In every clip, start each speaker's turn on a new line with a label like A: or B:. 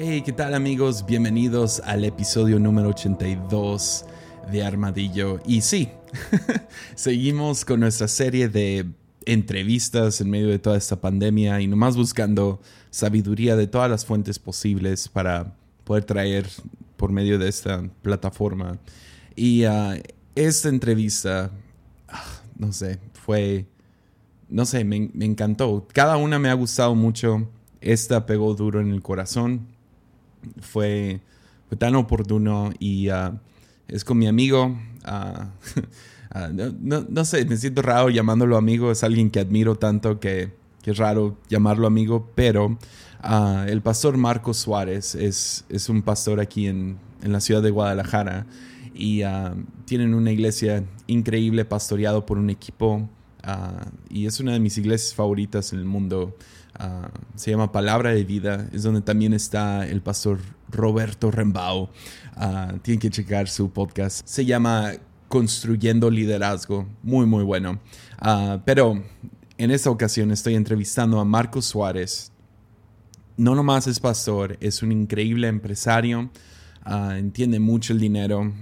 A: Hey, ¿qué tal amigos? Bienvenidos al episodio número 82 de Armadillo. Y sí, seguimos con nuestra serie de entrevistas en medio de toda esta pandemia y nomás buscando sabiduría de todas las fuentes posibles para poder traer por medio de esta plataforma. Y uh, esta entrevista, ah, no sé, fue, no sé, me encantó. Cada una me ha gustado mucho. Esta pegó duro en el corazón. Fue, fue tan oportuno y uh, es con mi amigo. Uh, no, no, sé, me siento raro llamándolo amigo. Es alguien que admiro tanto que, que es raro llamarlo amigo, pero el pastor Marco Suárez es, es un pastor aquí en, en la ciudad de Guadalajara y tienen una iglesia increíble pastoreado por un equipo y es una de mis iglesias favoritas en el mundo. Se llama Palabra de Vida, es donde también está el pastor Roberto Rembao. tienen que checar su podcast. Se llama Construyendo Liderazgo, muy muy bueno. pero en esta ocasión estoy entrevistando a Marco Suárez. No nomás es pastor, es un increíble empresario, entiende mucho el dinero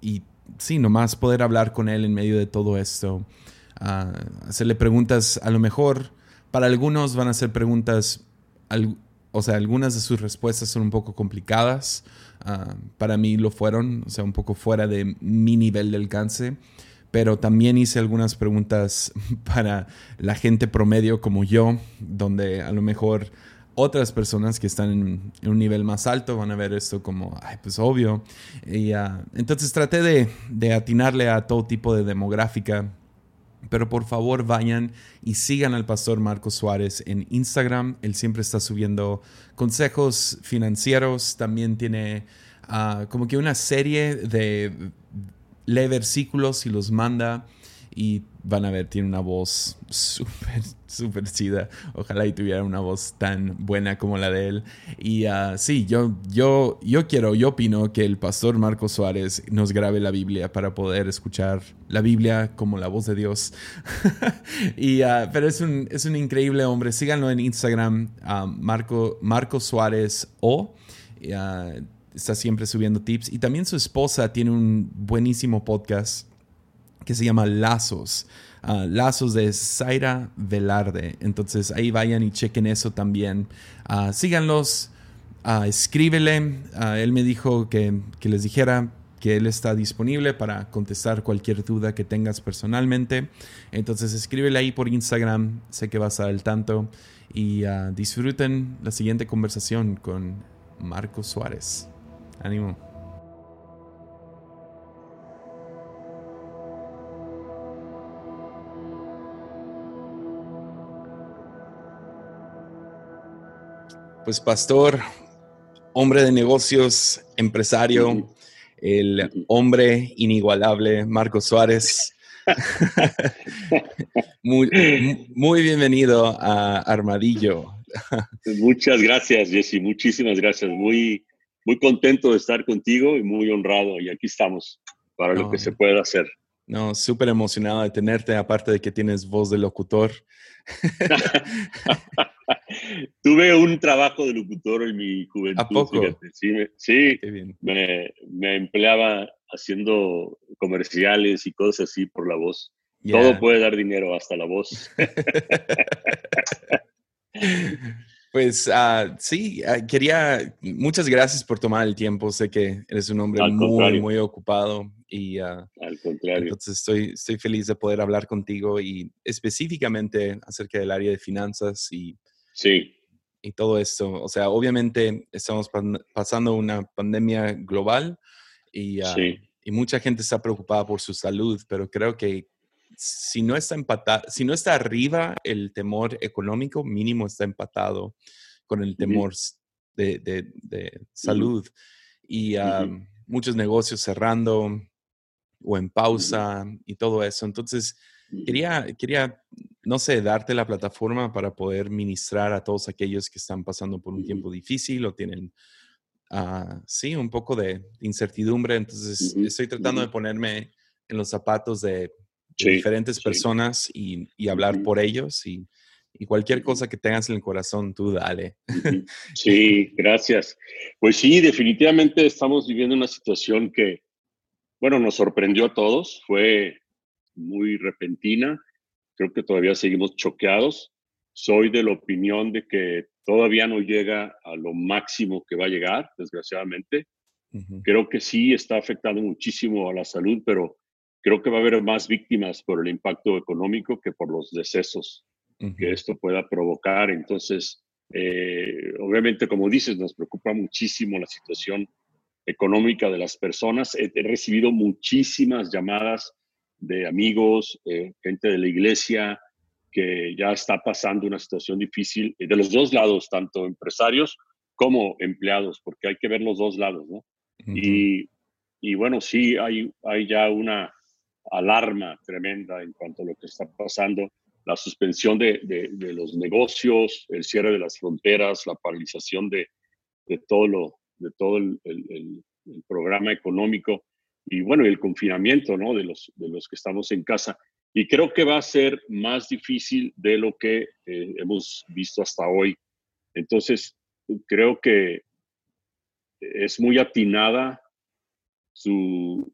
A: y sí, nomás poder hablar con él en medio de todo esto hacerle preguntas, a lo mejor para algunos van a ser preguntas, o sea, algunas de sus respuestas son un poco complicadas, para mí lo fueron, o sea, un poco fuera de mi nivel de alcance, pero también hice algunas preguntas para la gente promedio como yo, donde a lo mejor otras personas que están en, un nivel más alto van a ver esto como, ay, pues obvio. Y, entonces traté de, de, atinarle a todo tipo de demográfica pero por favor vayan y sigan al pastor Marcos Suárez en Instagram. Él siempre está subiendo consejos financieros. También tiene ah, como que una serie de lee versículos y los manda y van a ver, tiene una voz súper, súper chida. Ojalá y tuviera una voz tan buena como la de él. Y uh, sí, yo, yo, yo quiero, yo opino que el pastor Marco Suárez nos grabe la Biblia para poder escuchar la Biblia como la voz de Dios. y, uh, pero es un, es un increíble hombre. Síganlo en Instagram, uh, Marco, Marco Suárez O. está siempre subiendo tips. Y también su esposa tiene un buenísimo podcast que se llama Lazos. Ah, Lazos de Zaira Velarde. Entonces ahí vayan y chequen eso también. Uh, síganlos, uh, escríbele. él me dijo que, que, les dijera que él está disponible para contestar cualquier duda que tengas personalmente. Entonces escríbele ahí por Instagram. Sé que vas a al tanto. Y disfruten la siguiente conversación con Marco Suárez. Ánimo. Pues pastor, hombre de negocios, empresario, el hombre inigualable, Marco Suárez. muy, muy, bienvenido a Armadillo.
B: Muchas gracias, Jesse. Muchísimas gracias. Muy, muy contento de estar contigo y muy honrado. Y aquí estamos para lo que se pueda hacer.
A: No, súper emocionado de tenerte, aparte de que tienes voz de locutor.
B: Tuve un trabajo de locutor en mi juventud.
A: ¿A poco?
B: Sí, me, me, empleaba haciendo comerciales y cosas así por la voz. Todo puede dar dinero, hasta la voz.
A: Pues uh, sí, uh, quería, muchas gracias por tomar el tiempo. Sé que eres un hombre muy, muy ocupado y uh,
B: al contrario.
A: Entonces estoy, estoy feliz de poder hablar contigo y específicamente acerca del área de finanzas y,
B: sí.
A: y todo esto. O sea, obviamente estamos pasando una pandemia global y, y mucha gente está preocupada por su salud, pero creo que si no está empatado, si no está arriba el temor económico, mínimo está empatado con el temor de, de, salud. Y muchos negocios cerrando o en pausa y todo eso. Entonces, quería, quería, no sé, darte la plataforma para poder ministrar a todos aquellos que están pasando por un tiempo difícil o tienen, uh, sí, un poco de incertidumbre. Entonces, estoy tratando de ponerme en los zapatos de diferentes personas y, y hablar por ellos y, Y cualquier cosa que tengas en el corazón, tú dale.
B: Sí, gracias. Pues sí, definitivamente estamos viviendo una situación que, bueno, nos sorprendió a todos. Fue muy repentina. Creo que todavía seguimos choqueados. Soy de la opinión de que todavía no llega a lo máximo que va a llegar, desgraciadamente. Creo que sí está afectando muchísimo a la salud, pero creo que va a haber más víctimas por el impacto económico que por los decesos que esto pueda provocar. Entonces, eh, obviamente, como dices, nos preocupa muchísimo la situación económica de las personas. He, recibido muchísimas llamadas de amigos, eh, gente de la iglesia, que ya está pasando una situación difícil de los dos lados, tanto empresarios como empleados, porque hay que ver los dos lados, ¿no? y, y, bueno, sí, hay, hay ya una alarma tremenda en cuanto a lo que está pasando, la suspensión de, de, los negocios, el cierre de las fronteras, la paralización de, de todo, lo, de todo el, el, programa económico y bueno, el confinamiento ¿no? de, los, de los que estamos en casa. Y creo que va a ser más difícil de lo que eh, hemos visto hasta hoy. Entonces, creo que es muy atinada su,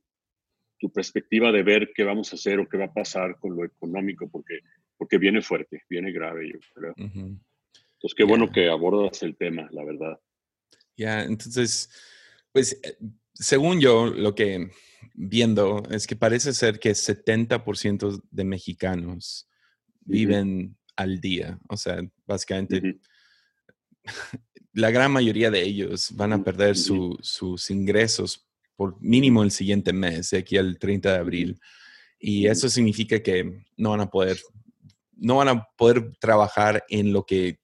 B: tu perspectiva de ver qué vamos a hacer o qué va a pasar con lo económico, porque, porque viene fuerte, viene grave, yo creo. Entonces, qué bueno que abordas el tema, la verdad.
A: Ya, entonces, pues, eh, según yo, lo que viendo es que parece ser que 70% de mexicanos viven al día. O sea, básicamente la gran mayoría de ellos van a perder sus ingresos por mínimo el siguiente mes, de aquí al 30 de abril. Y eso significa que no van a poder, no van a poder trabajar en lo que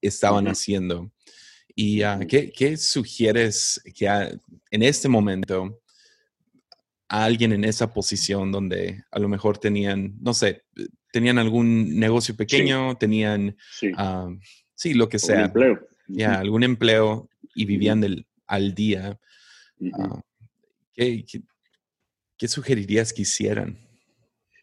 A: estaban haciendo. ¿Y ah, ¿qué, ¿qué, sugieres que en este momento a alguien en esa posición donde a lo mejor tenían, no sé, tenían algún negocio pequeño, tenían, sí. Sí. lo que sea. empleo. Ya, algún empleo y vivían del, al día. Ah, ¿qué, qué, sugerirías que hicieran?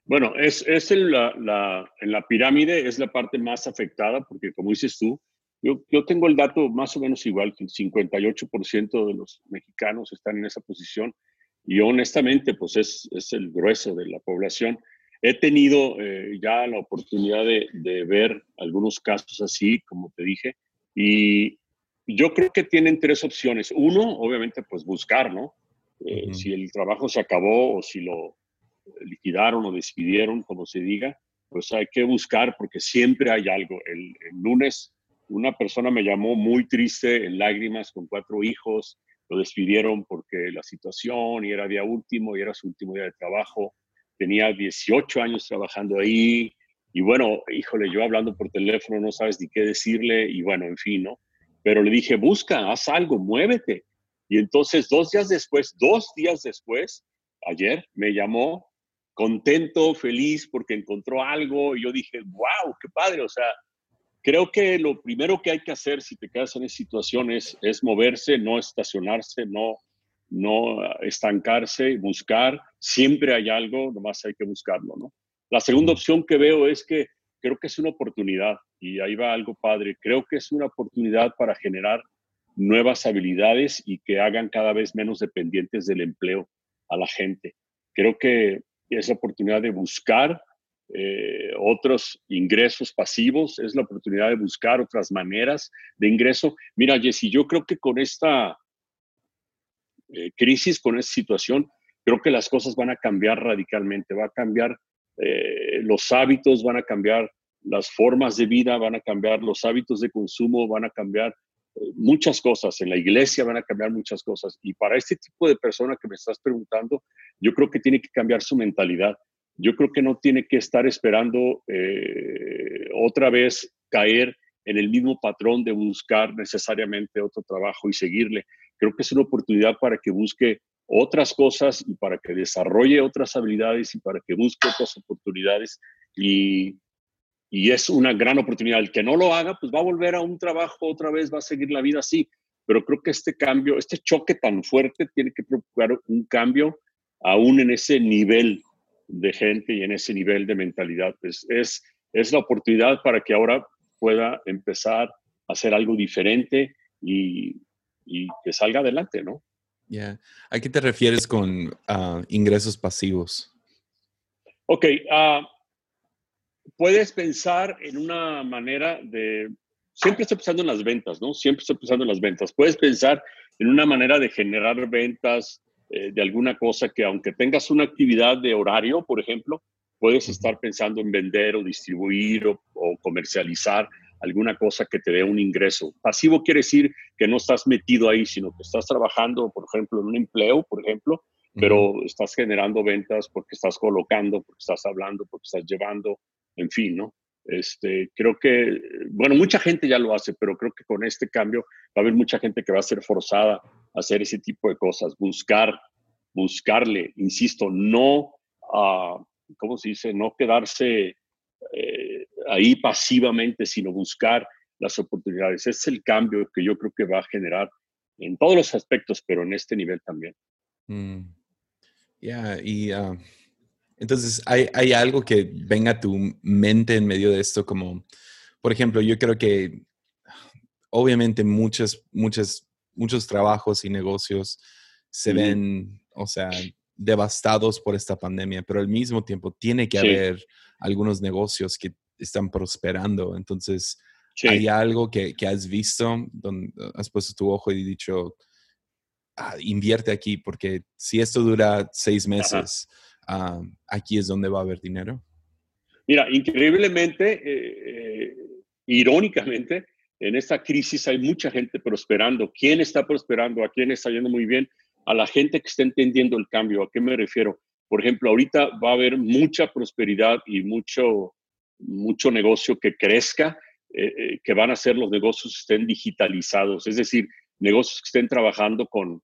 B: Bueno, es, es la, la, en la pirámide es la parte más afectada porque como dices tú, yo, yo tengo el dato más o menos igual, que el 58% de los mexicanos están en esa posición y honestamente, pues es, es el grueso de la población. He tenido eh, ya la oportunidad de, de, ver algunos casos así, como te dije, y yo creo que tienen tres opciones. Uno, obviamente, pues buscar, ¿no? Eh, si el trabajo se acabó o si lo liquidaron o despidieron, como se diga, pues hay que buscar porque siempre hay algo. El, el lunes una persona me llamó muy triste, en lágrimas, con cuatro hijos, lo despidieron porque la situación y era día último y era su último día de trabajo. Tenía 18 años trabajando ahí y bueno, híjole, yo hablando por teléfono no sabes ni qué decirle y bueno, en fin, ¿no? Pero le dije, busca, haz algo, muévete. Y entonces dos días después, dos días después, ayer me llamó contento, feliz porque encontró algo y yo dije, wow, qué padre, o sea, Creo que lo primero que hay que hacer si te quedas en esa situación es, moverse, no estacionarse, no, no estancarse, buscar. Siempre hay algo, nomás hay que buscarlo, ¿no? La segunda opción que veo es que creo que es una oportunidad, y ahí va algo padre, creo que es una oportunidad para generar nuevas habilidades y que hagan cada vez menos dependientes del empleo a la gente. Creo que es la oportunidad de buscar eh, otros ingresos pasivos, es la oportunidad de buscar otras maneras de ingreso. Mira, Jesse, yo creo que con esta eh, crisis, con esta situación, creo que las cosas van a cambiar radicalmente, va a cambiar eh, los hábitos, van a cambiar las formas de vida, van a cambiar los hábitos de consumo, van a cambiar muchas cosas, en la iglesia van a cambiar muchas cosas. Y para este tipo de persona que me estás preguntando, yo creo que tiene que cambiar su mentalidad yo creo que no tiene que estar esperando eh, otra vez caer en el mismo patrón de buscar necesariamente otro trabajo y seguirle. Creo que es una oportunidad para que busque otras cosas y para que desarrolle otras habilidades y para que busque otras oportunidades. Y, y es una gran oportunidad. El que no lo haga, pues va a volver a un trabajo otra vez, va a seguir la vida así. Pero creo que este cambio, este choque tan fuerte, tiene que procurar un cambio aún en ese nivel de gente y en ese nivel de mentalidad. Es, es, es la oportunidad para que ahora pueda empezar a hacer algo diferente y, que salga adelante, ¿no?
A: Ya. ¿A qué te refieres con ah, ingresos pasivos?
B: Ok. Uh, puedes pensar en una manera de... Siempre estoy pensando en las ventas, ¿no? Siempre estoy pensando en las ventas. Puedes pensar en una manera de generar ventas eh, de alguna cosa que aunque tengas una actividad de horario, por ejemplo, puedes estar pensando en vender o distribuir o, comercializar alguna cosa que te dé un ingreso. Pasivo quiere decir que no estás metido ahí, sino que estás trabajando, por ejemplo, en un empleo, por ejemplo, pero estás generando ventas porque estás colocando, porque estás hablando, porque estás llevando, en fin, ¿no? Este, creo que, bueno, mucha gente ya lo hace, pero creo que con este cambio va a haber mucha gente que va a ser forzada hacer ese tipo de cosas, buscar, buscarle, insisto, no, uh, ¿cómo se dice? No quedarse eh, ahí pasivamente, sino buscar las oportunidades. Es el cambio que yo creo que va a generar en todos los aspectos, pero en este nivel también.
A: Mm. Ya, y ah, entonces, ¿hay, ¿hay, algo que venga a tu mente en medio de esto? Como, por ejemplo, yo creo que obviamente muchos, muchos, muchos trabajos y negocios se ven, o sea, devastados por esta pandemia, pero al mismo tiempo tiene que haber algunos negocios que están prosperando. Entonces, ¿hay algo que, que, has visto, donde has puesto tu ojo y dicho, ah, invierte aquí, porque si esto dura seis meses, Ah, aquí es donde va a haber dinero?
B: Mira, increíblemente, eh, eh, irónicamente, en esta crisis hay mucha gente prosperando. ¿Quién está prosperando? ¿A quién está yendo muy bien? A la gente que está entendiendo el cambio. ¿A qué me refiero? Por ejemplo, ahorita va a haber mucha prosperidad y mucho, mucho negocio que crezca, eh, que van a ser los negocios que estén digitalizados, es decir, negocios que estén trabajando con,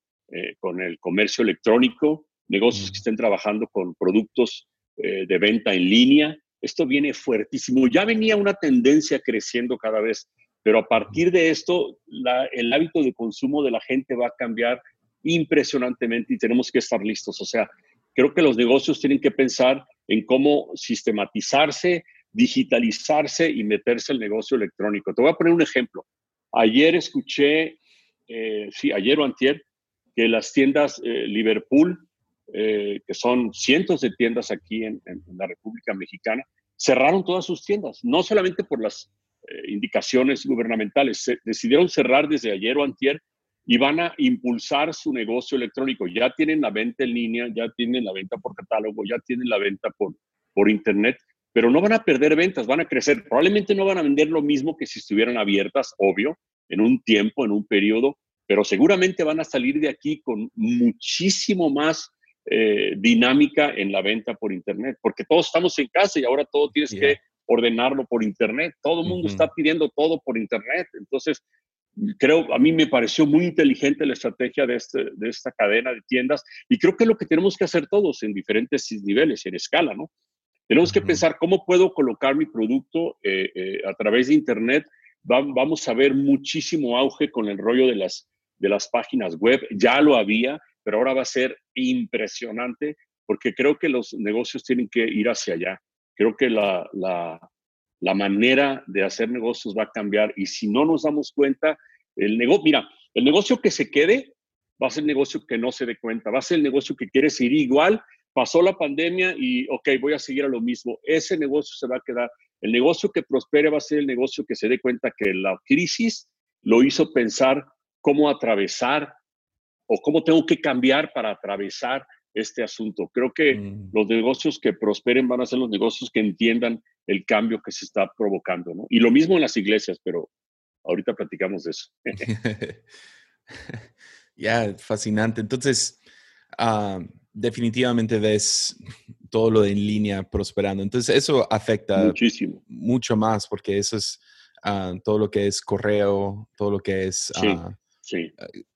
B: con el comercio electrónico, negocios que estén trabajando con productos eh, de venta en línea. Esto viene fuertísimo. Ya venía una tendencia creciendo cada vez, pero a partir de esto, el hábito de consumo de la gente va a cambiar impresionantemente y tenemos que estar listos. O sea, creo que los negocios tienen que pensar en cómo sistematizarse, digitalizarse y meterse el negocio electrónico. Te voy a poner un ejemplo. Ayer escuché, eh, sí, ayer o antier, que las tiendas eh, Liverpool eh, que son cientos de tiendas aquí en, la República Mexicana, cerraron todas sus tiendas, no solamente por las indicaciones gubernamentales, se decidieron cerrar desde ayer o antier y van a impulsar su negocio electrónico. Ya tienen la venta en línea, ya tienen la venta por catálogo, ya tienen la venta por, por internet, pero no van a perder ventas, van a crecer. Probablemente no van a vender lo mismo que si estuvieran abiertas, obvio, en un tiempo, en un periodo, pero seguramente van a salir de aquí con muchísimo más eh, dinámica en la venta por Internet, porque todos estamos en casa y ahora todo tienes que ordenarlo por Internet. Todo el mundo está pidiendo todo por Internet. Entonces, creo, a mí me pareció muy inteligente la estrategia de, este, de esta cadena de tiendas y creo que es lo que tenemos que hacer todos en diferentes niveles, en escala, ¿no? Tenemos que pensar cómo puedo colocar mi producto eh, eh, a través de Internet. vamos a ver muchísimo auge con el rollo de las, de las páginas web. Ya lo había, pero ahora va a ser impresionante porque creo que los negocios tienen que ir hacia allá. Creo que la, la, manera de hacer negocios va a cambiar y si no nos damos cuenta, el negocio, mira, el negocio que se quede va a ser el negocio que no se dé cuenta, va a ser el negocio que quiere seguir igual, pasó la pandemia y, ok, voy a seguir a lo mismo. Ese negocio se va a quedar. El negocio que prospere va a ser el negocio que se dé cuenta que la crisis lo hizo pensar cómo atravesar o cómo tengo que cambiar para atravesar este asunto. Creo que mm. los negocios que prosperen van a ser los negocios que entiendan el cambio que se está provocando, ¿no? Y lo mismo en las iglesias, pero ahorita platicamos de eso.
A: ya, fascinante. Entonces, ah, definitivamente ves todo lo de en línea prosperando. Entonces, eso afecta
B: muchísimo.
A: Mucho más, porque eso es ah, todo lo que es correo, todo lo que es... Ah,
B: Sí.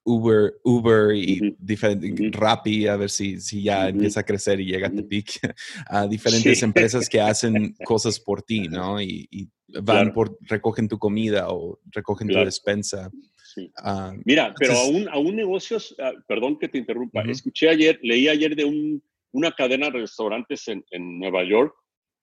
A: Uber, Uber y diferentes, Rappi, a ver si, si ya empieza a crecer y llega a Tepic, a diferentes empresas que hacen cosas por ti, ¿no? Y, van por, recogen tu comida o recogen tu despensa.
B: Ah, Mira, pero aún, aún negocios, ah, perdón que te interrumpa, escuché ayer, leí ayer de un, una cadena de restaurantes en, en Nueva York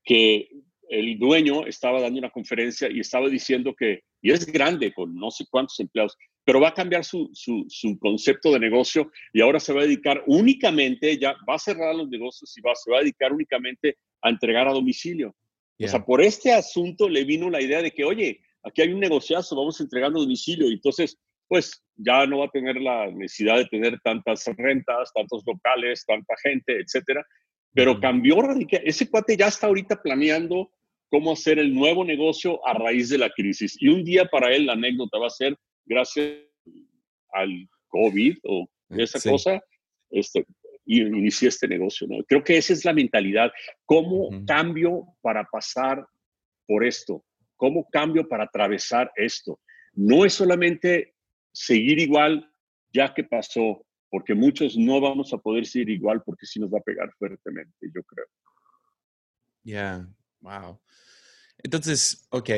B: que el dueño estaba dando una conferencia y estaba diciendo que, y es grande, con no sé cuántos empleados, pero va a cambiar su, su, concepto de negocio y ahora se va a dedicar únicamente, ya va a cerrar los negocios y va, se va a dedicar únicamente a entregar a domicilio. O sea, por este asunto le vino la idea de que, oye, aquí hay un negociazo, vamos entregando a domicilio. Y entonces, pues ya no va a tener la necesidad de tener tantas rentas, tantos locales, tanta gente, etcétera. Pero cambió radical. Ese cuate ya está ahorita planeando cómo hacer el nuevo negocio a raíz de la crisis. Y un día para él la anécdota va a ser gracias al COVID o esa cosa, este, y inicié este negocio. ¿no? Creo que esa es la mentalidad. ¿Cómo cambio para pasar por esto? ¿Cómo cambio para atravesar esto? No es solamente seguir igual ya que pasó, porque muchos no vamos a poder seguir igual porque sí nos va a pegar fuertemente, yo creo.
A: Ya, wow. Entonces, ok,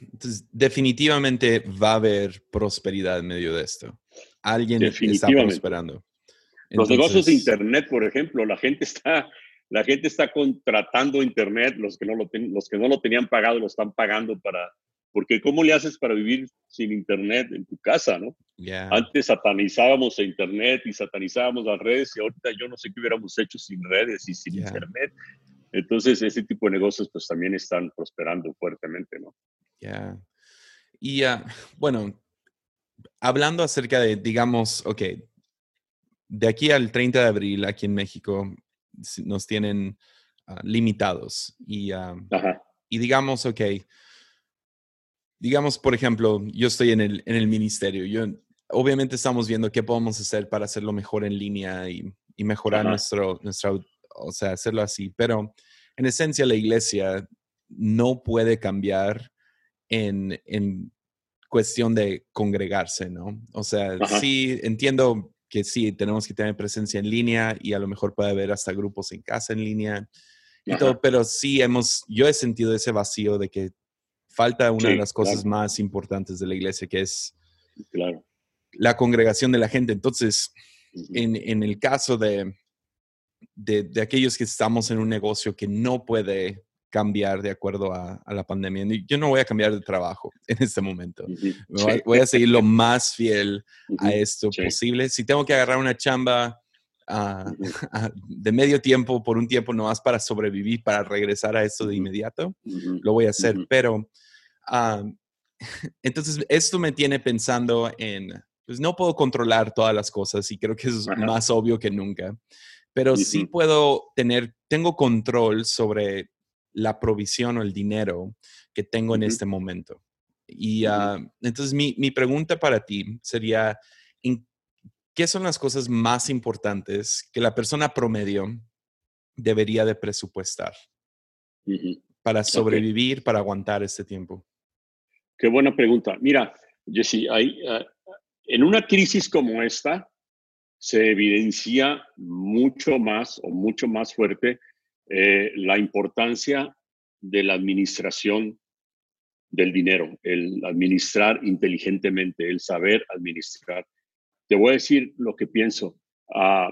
A: entonces definitivamente va a haber prosperidad en medio de esto. Alguien está prosperando.
B: los negocios de Internet, por ejemplo, la gente está, la gente está contratando Internet, los que, no lo los que no lo tenían pagado lo están pagando para, porque ¿cómo le haces para vivir sin Internet en tu casa, no? Antes satanizábamos a Internet y satanizábamos las redes y ahorita yo no sé qué hubiéramos hecho sin redes y sin Internet. Entonces, ese tipo de negocios pues también están prosperando fuertemente, ¿no?
A: Ya. Y uh, bueno, hablando acerca de, digamos, ok, de aquí al 30 de abril, aquí en México, nos tienen uh, limitados. Y, uh, y digamos, ok, digamos, por ejemplo, yo estoy en el, en el ministerio. Yo, obviamente estamos viendo qué podemos hacer para hacerlo mejor en línea y, y mejorar nuestro, nuestra o sea, hacerlo así. Pero en esencia la iglesia no puede cambiar en, en cuestión de congregarse, ¿no? O sea, sí, entiendo que sí, tenemos que tener presencia en línea y a lo mejor puede haber hasta grupos en casa en línea y todo, pero sí hemos, yo he sentido ese vacío de que falta una de las cosas más importantes de la iglesia, que es la congregación de la gente. Entonces, en, en, el caso de, de, aquellos que estamos en un negocio que no puede cambiar de acuerdo a, la pandemia. Yo no voy a cambiar de trabajo en este momento. voy, a seguir lo más fiel a esto posible. Si tengo que agarrar una chamba ah, de medio tiempo por un tiempo nomás para sobrevivir, para regresar a esto de inmediato, lo voy a hacer. Pero ah, entonces esto me tiene pensando en, pues no puedo controlar todas las cosas y creo que es más obvio que nunca pero sí puedo tener, tengo control sobre la provisión o el dinero que tengo en este momento. Y ah, entonces mi, mi, pregunta para ti sería, ¿qué son las cosas más importantes que la persona promedio debería de presupuestar para sobrevivir, para aguantar este tiempo?
B: Qué buena pregunta. Mira, Jesse, hay, ah, en una crisis como esta, se evidencia mucho más o mucho más fuerte eh, la importancia de la administración del dinero, el administrar inteligentemente, el saber administrar. Te voy a decir lo que pienso. Ah,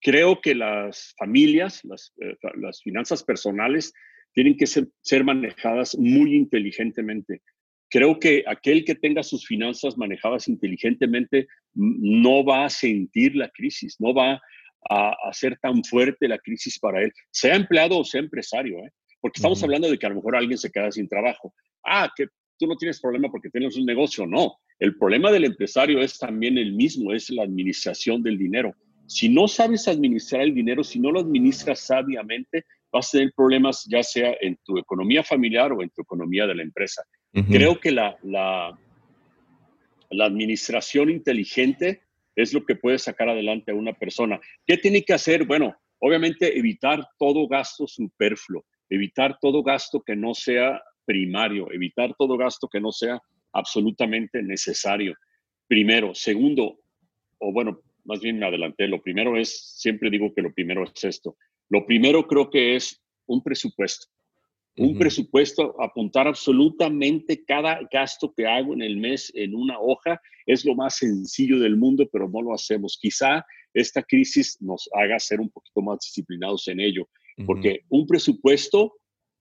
B: creo que las familias, las, eh, las, finanzas personales, tienen que ser manejadas muy inteligentemente creo que aquel que tenga sus finanzas manejadas inteligentemente no va a sentir la crisis, no va a, ser tan fuerte la crisis para él, sea empleado o sea empresario, ¿eh? porque estamos hablando de que a lo mejor alguien se queda sin trabajo. Ah, que tú no tienes problema porque tienes un negocio, no. El problema del empresario es también el mismo, es la administración del dinero. Si no sabes administrar el dinero, si no lo administras sabiamente, vas a tener problemas ya sea en tu economía familiar o en tu economía de la empresa. Creo que la, la, administración inteligente es lo que puede sacar adelante a una persona. ¿Qué tiene que hacer? Bueno, obviamente evitar todo gasto superfluo, evitar todo gasto que no sea primario, evitar todo gasto que no sea absolutamente necesario. Primero. Segundo, o bueno, más bien me adelanté, lo primero es, siempre digo que lo primero es esto. Lo primero creo que es un presupuesto. Un presupuesto, apuntar absolutamente cada gasto que hago en el mes en una hoja, es lo más sencillo del mundo, pero no lo hacemos. Quizá esta crisis nos haga ser un poquito más disciplinados en ello, porque un presupuesto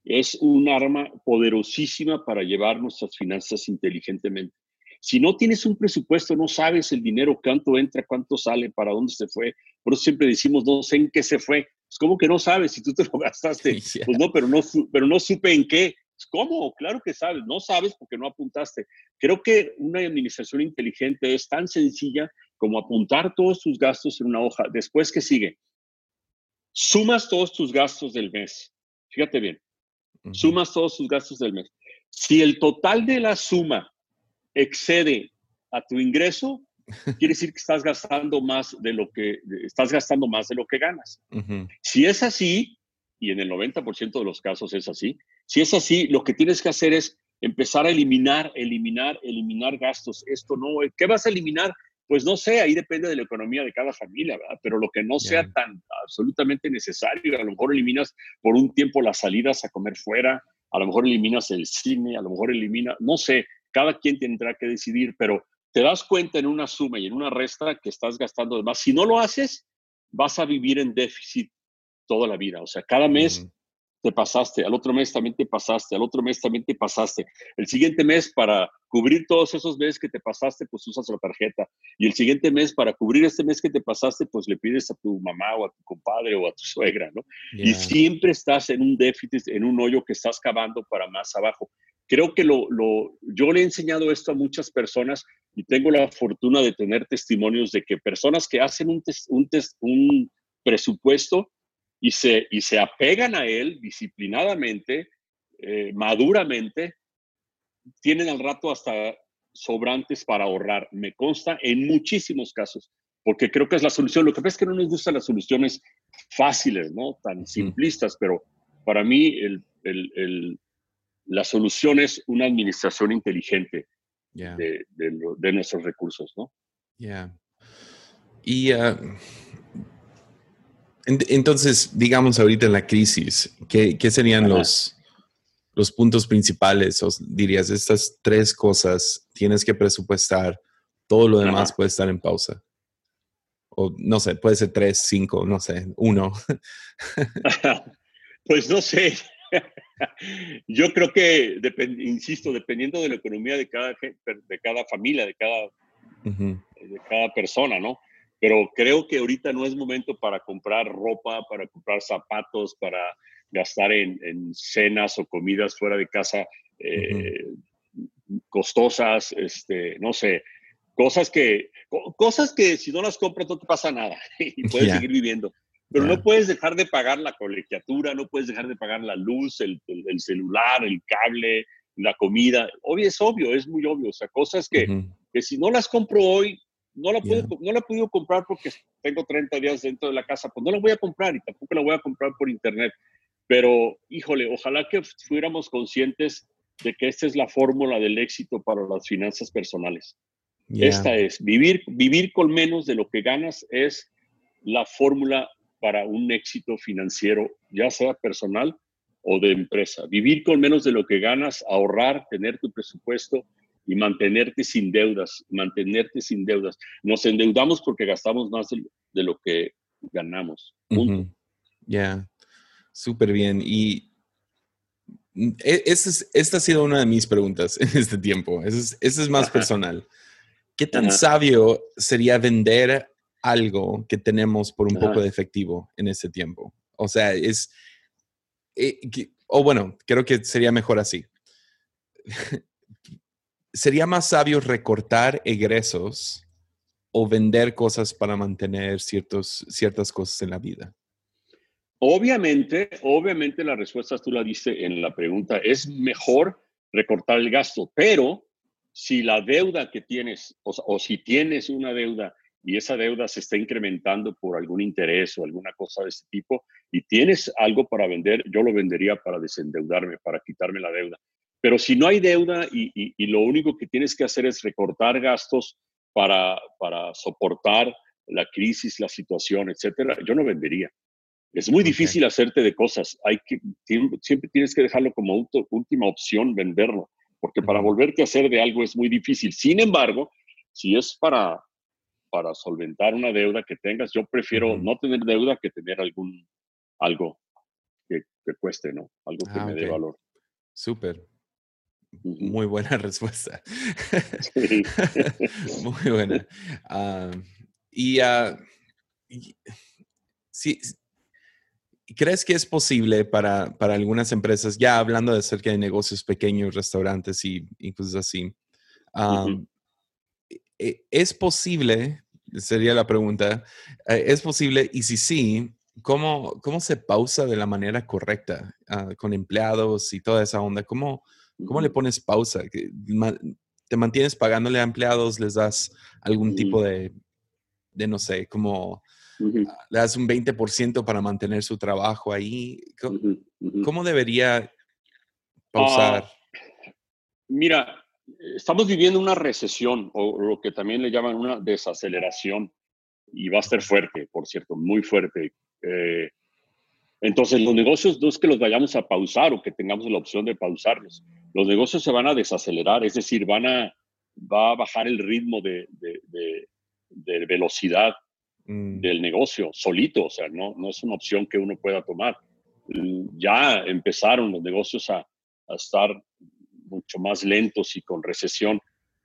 B: es un arma poderosísima para llevar nuestras finanzas inteligentemente. Si no tienes un presupuesto, no sabes el dinero, cuánto entra, cuánto sale, para dónde se fue. Por eso siempre decimos, no sé en qué se fue. Es como que no sabes si tú te lo gastaste. Pues no, pero no, pero no supe en qué. ¿Cómo? Claro que sabes. No sabes porque no apuntaste. Creo que una administración inteligente es tan sencilla como apuntar todos tus gastos en una hoja. Después, ¿qué sigue? Sumas todos tus gastos del mes. Fíjate bien. Sumas todos tus gastos del mes. Si el total de la suma excede a tu ingreso, quiere decir que estás gastando más de lo que estás gastando más de lo que ganas. Si es así, y en el 90% de los casos es así, si es así, lo que tienes que hacer es empezar a eliminar, eliminar, eliminar gastos. Esto no, ¿qué vas a eliminar? Pues no sé, ahí depende de la economía de cada familia, ¿verdad? Pero lo que no sea tan absolutamente necesario, a lo mejor eliminas por un tiempo las salidas a comer fuera, a lo mejor eliminas el cine, a lo mejor elimina, no sé, cada quien tendrá que decidir, pero te das cuenta en una suma y en una resta que estás gastando de más. Si no lo haces, vas a vivir en déficit toda la vida. O sea, cada mes te pasaste, al otro mes también te pasaste, al otro mes también te pasaste. El siguiente mes para cubrir todos esos meses que te pasaste, pues usas la tarjeta. Y el siguiente mes para cubrir este mes que te pasaste, pues le pides a tu mamá o a tu compadre o a tu suegra, ¿no? Y siempre estás en un déficit, en un hoyo que estás cavando para más abajo. Creo que lo, lo, yo le he enseñado esto a muchas personas y tengo la fortuna de tener testimonios de que personas que hacen un, un, un presupuesto y se, y se apegan a él disciplinadamente, eh, maduramente, tienen al rato hasta sobrantes para ahorrar. Me consta en muchísimos casos, porque creo que es la solución. Lo que pasa es que no nos gustan las soluciones fáciles, ¿no? Tan simplistas, pero para mí el, el, la solución es una administración inteligente de, de, nuestros recursos, ¿no?
A: Ya. Y uh, entonces, digamos ahorita en la crisis, ¿qué, serían los, los puntos principales? O dirías, estas tres cosas tienes que presupuestar, todo lo demás puede estar en pausa. O no sé, puede ser tres, cinco, no sé, uno.
B: pues no sé. Yo creo que, insisto, dependiendo de la economía de cada, de cada familia, de cada, de cada persona, ¿no? pero creo que ahorita no es momento para comprar ropa, para comprar zapatos, para gastar en, cenas o comidas fuera de casa eh, costosas, este, no sé, cosas que, cosas que si no las compras no te pasa nada y puedes seguir viviendo. Pero no puedes dejar de pagar la colegiatura, no puedes dejar de pagar la luz, el, celular, el cable, la comida. Obvio, es obvio, es muy obvio. O sea, cosas que, que si no las compro hoy, no la, puedo, no la he podido comprar porque tengo 30 días dentro de la casa, pues no la voy a comprar y tampoco la voy a comprar por internet. Pero, híjole, ojalá que fuéramos conscientes de que esta es la fórmula del éxito para las finanzas personales. Esta es, vivir, vivir con menos de lo que ganas es la fórmula para un éxito financiero, ya sea personal o de empresa. Vivir con menos de lo que ganas, ahorrar, tener tu presupuesto, y mantenerte sin deudas, mantenerte sin deudas. Nos endeudamos porque gastamos más de, lo que ganamos.
A: Ya, súper bien. Y e, esta ha sido una de mis preguntas en este tiempo. Esa es, más personal. ¿Qué tan sabio sería vender algo que tenemos por un poco de efectivo en este tiempo? O sea, es... Eh, o bueno, creo que sería mejor así. ¿sería más sabio recortar egresos o vender cosas para mantener ciertos, ciertas cosas en la vida?
B: Obviamente, obviamente la respuesta tú la diste en la pregunta, es mejor recortar el gasto, pero si la deuda que tienes o, si tienes una deuda y esa deuda se está incrementando por algún interés o alguna cosa de ese tipo y tienes algo para vender, yo lo vendería para desendeudarme, para quitarme la deuda. Pero si no hay deuda y, lo único que tienes que hacer es recortar gastos para, para soportar la crisis, la situación, etcétera, yo no vendería. Es muy difícil hacerte de cosas. Hay que, siempre tienes que dejarlo como última opción, venderlo, porque para volverte a hacer de algo es muy difícil. Sin embargo, si es para, para solventar una deuda que tengas, yo prefiero no tener deuda que tener algún, algo que, cueste, ¿no? Algo que ah, me dé valor.
A: Súper. Muy buena respuesta. Muy buena. Ah, y, sí, ¿crees que es posible para, para, algunas empresas, ya hablando de acerca de negocios pequeños, restaurantes y, y cosas así, e, ¿es posible, sería la pregunta, eh, ¿es posible y si sí, ¿cómo, cómo se pausa de la manera correcta ah, con empleados y toda esa onda? ¿Cómo, cómo le pones pausa? ¿Te mantienes pagándole a empleados? ¿Les das algún tipo de, de no sé, como ah, le das un 20% para mantener su trabajo ahí? ¿Cómo, debería pausar?
B: Ah, mira, estamos viviendo una recesión o lo que también le llaman una desaceleración y va a ser fuerte, por cierto, muy fuerte. Eh, entonces, los negocios no es que los vayamos a pausar o que tengamos la opción de pausarlos. Los negocios se van a desacelerar, es decir, van a, va a bajar el ritmo de, de, velocidad mm. del negocio solito, o sea, no, no es una opción que uno pueda tomar. Ya empezaron los negocios a, a estar mucho más lentos y con recesión.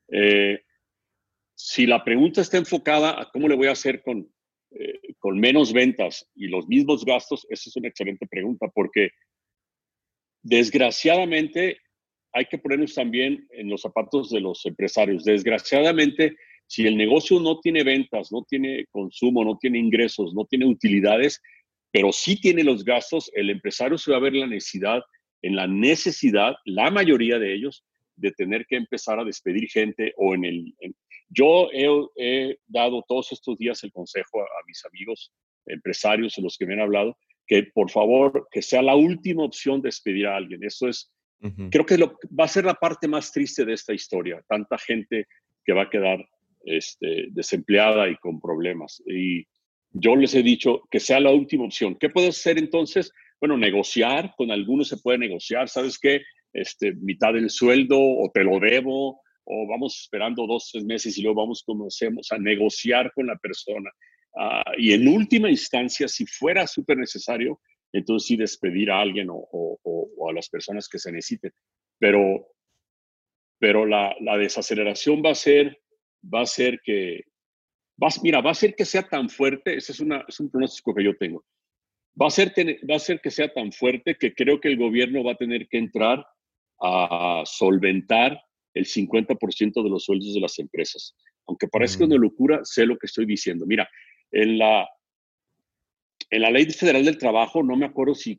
B: Eh, si la pregunta está enfocada a cómo le voy a hacer con, eh, con menos ventas y los mismos gastos, esa es una excelente pregunta porque desgraciadamente hay que ponernos también en los zapatos de los empresarios. Desgraciadamente, si el negocio no tiene ventas, no tiene consumo, no tiene ingresos, no tiene utilidades, pero sí tiene los gastos, el empresario se va a ver la necesidad en la necesidad, la mayoría de ellos, de tener que empezar a despedir gente o en el... yo he, dado todos estos días el consejo a, mis amigos empresarios, los que me han hablado, que por favor, que sea la última opción despedir a alguien. Eso es, creo que lo, va a ser la parte más triste de esta historia. Tanta gente que va a quedar este, desempleada y con problemas. Y yo les he dicho que sea la última opción. ¿Qué puedo hacer entonces? Bueno, negociar, con algunos se puede negociar, ¿sabes qué? Este, mitad del sueldo o te lo debo o vamos esperando dos, tres meses y luego vamos, como hacemos, a negociar con la persona. Ah, y en última instancia, si fuera súper necesario, entonces sí despedir a alguien o, a las personas que se necesiten. Pero, pero la, la desaceleración va a ser, va a ser que, mira, va a ser que sea tan fuerte, ese es, una, es un pronóstico que yo tengo, va a, ser, va a ser que sea tan fuerte que creo que el gobierno va a tener que entrar a solventar el 50% de los sueldos de las empresas. Aunque parezca mm. una locura, sé lo que estoy diciendo. Mira, en la, en la Ley Federal del Trabajo, no me acuerdo si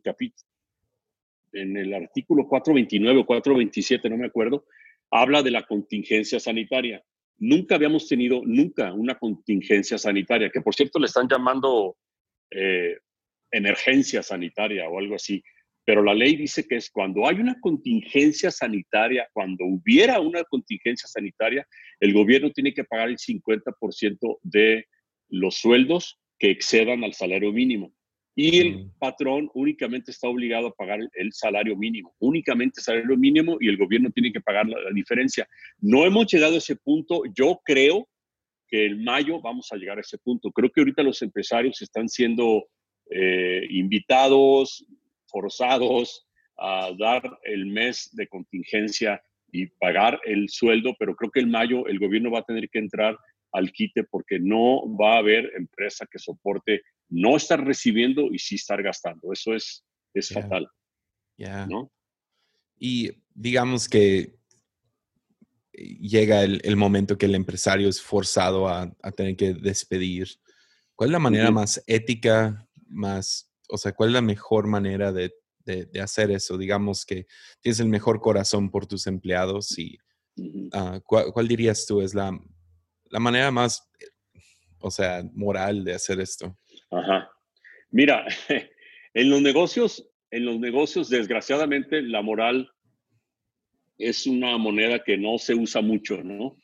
B: en el artículo 429 o 427, no me acuerdo, habla de la contingencia sanitaria. Nunca habíamos tenido, nunca, una contingencia sanitaria, que por cierto le están llamando eh, emergencia sanitaria o algo así. Pero la ley dice que es cuando hay una contingencia sanitaria, cuando hubiera una contingencia sanitaria, el gobierno tiene que pagar el 50% de los sueldos que excedan al salario mínimo. Y el patrón únicamente está obligado a pagar el salario mínimo, únicamente salario mínimo y el gobierno tiene que pagar la, la diferencia. No hemos llegado a ese punto. Yo creo que en mayo vamos a llegar a ese punto. Creo que ahorita los empresarios están siendo eh, invitados, forzados a dar el mes de contingencia y pagar el sueldo, pero creo que en mayo el gobierno va a tener que entrar al quite porque no va a haber empresa que soporte no estar recibiendo y sí estar gastando. Eso es, es fatal. ¿no?
A: Y digamos que llega el, momento que el empresario es forzado a, tener que despedir. ¿Cuál es la manera más ética más, o sea, cuál es la mejor manera de, hacer eso? Digamos que tienes el mejor corazón por tus empleados y ah, ¿cuál, dirías tú es la, manera más, o sea, moral de hacer esto?
B: Ajá. Mira, en los negocios, en los negocios, desgraciadamente, la moral es una moneda que no se usa mucho, ¿no?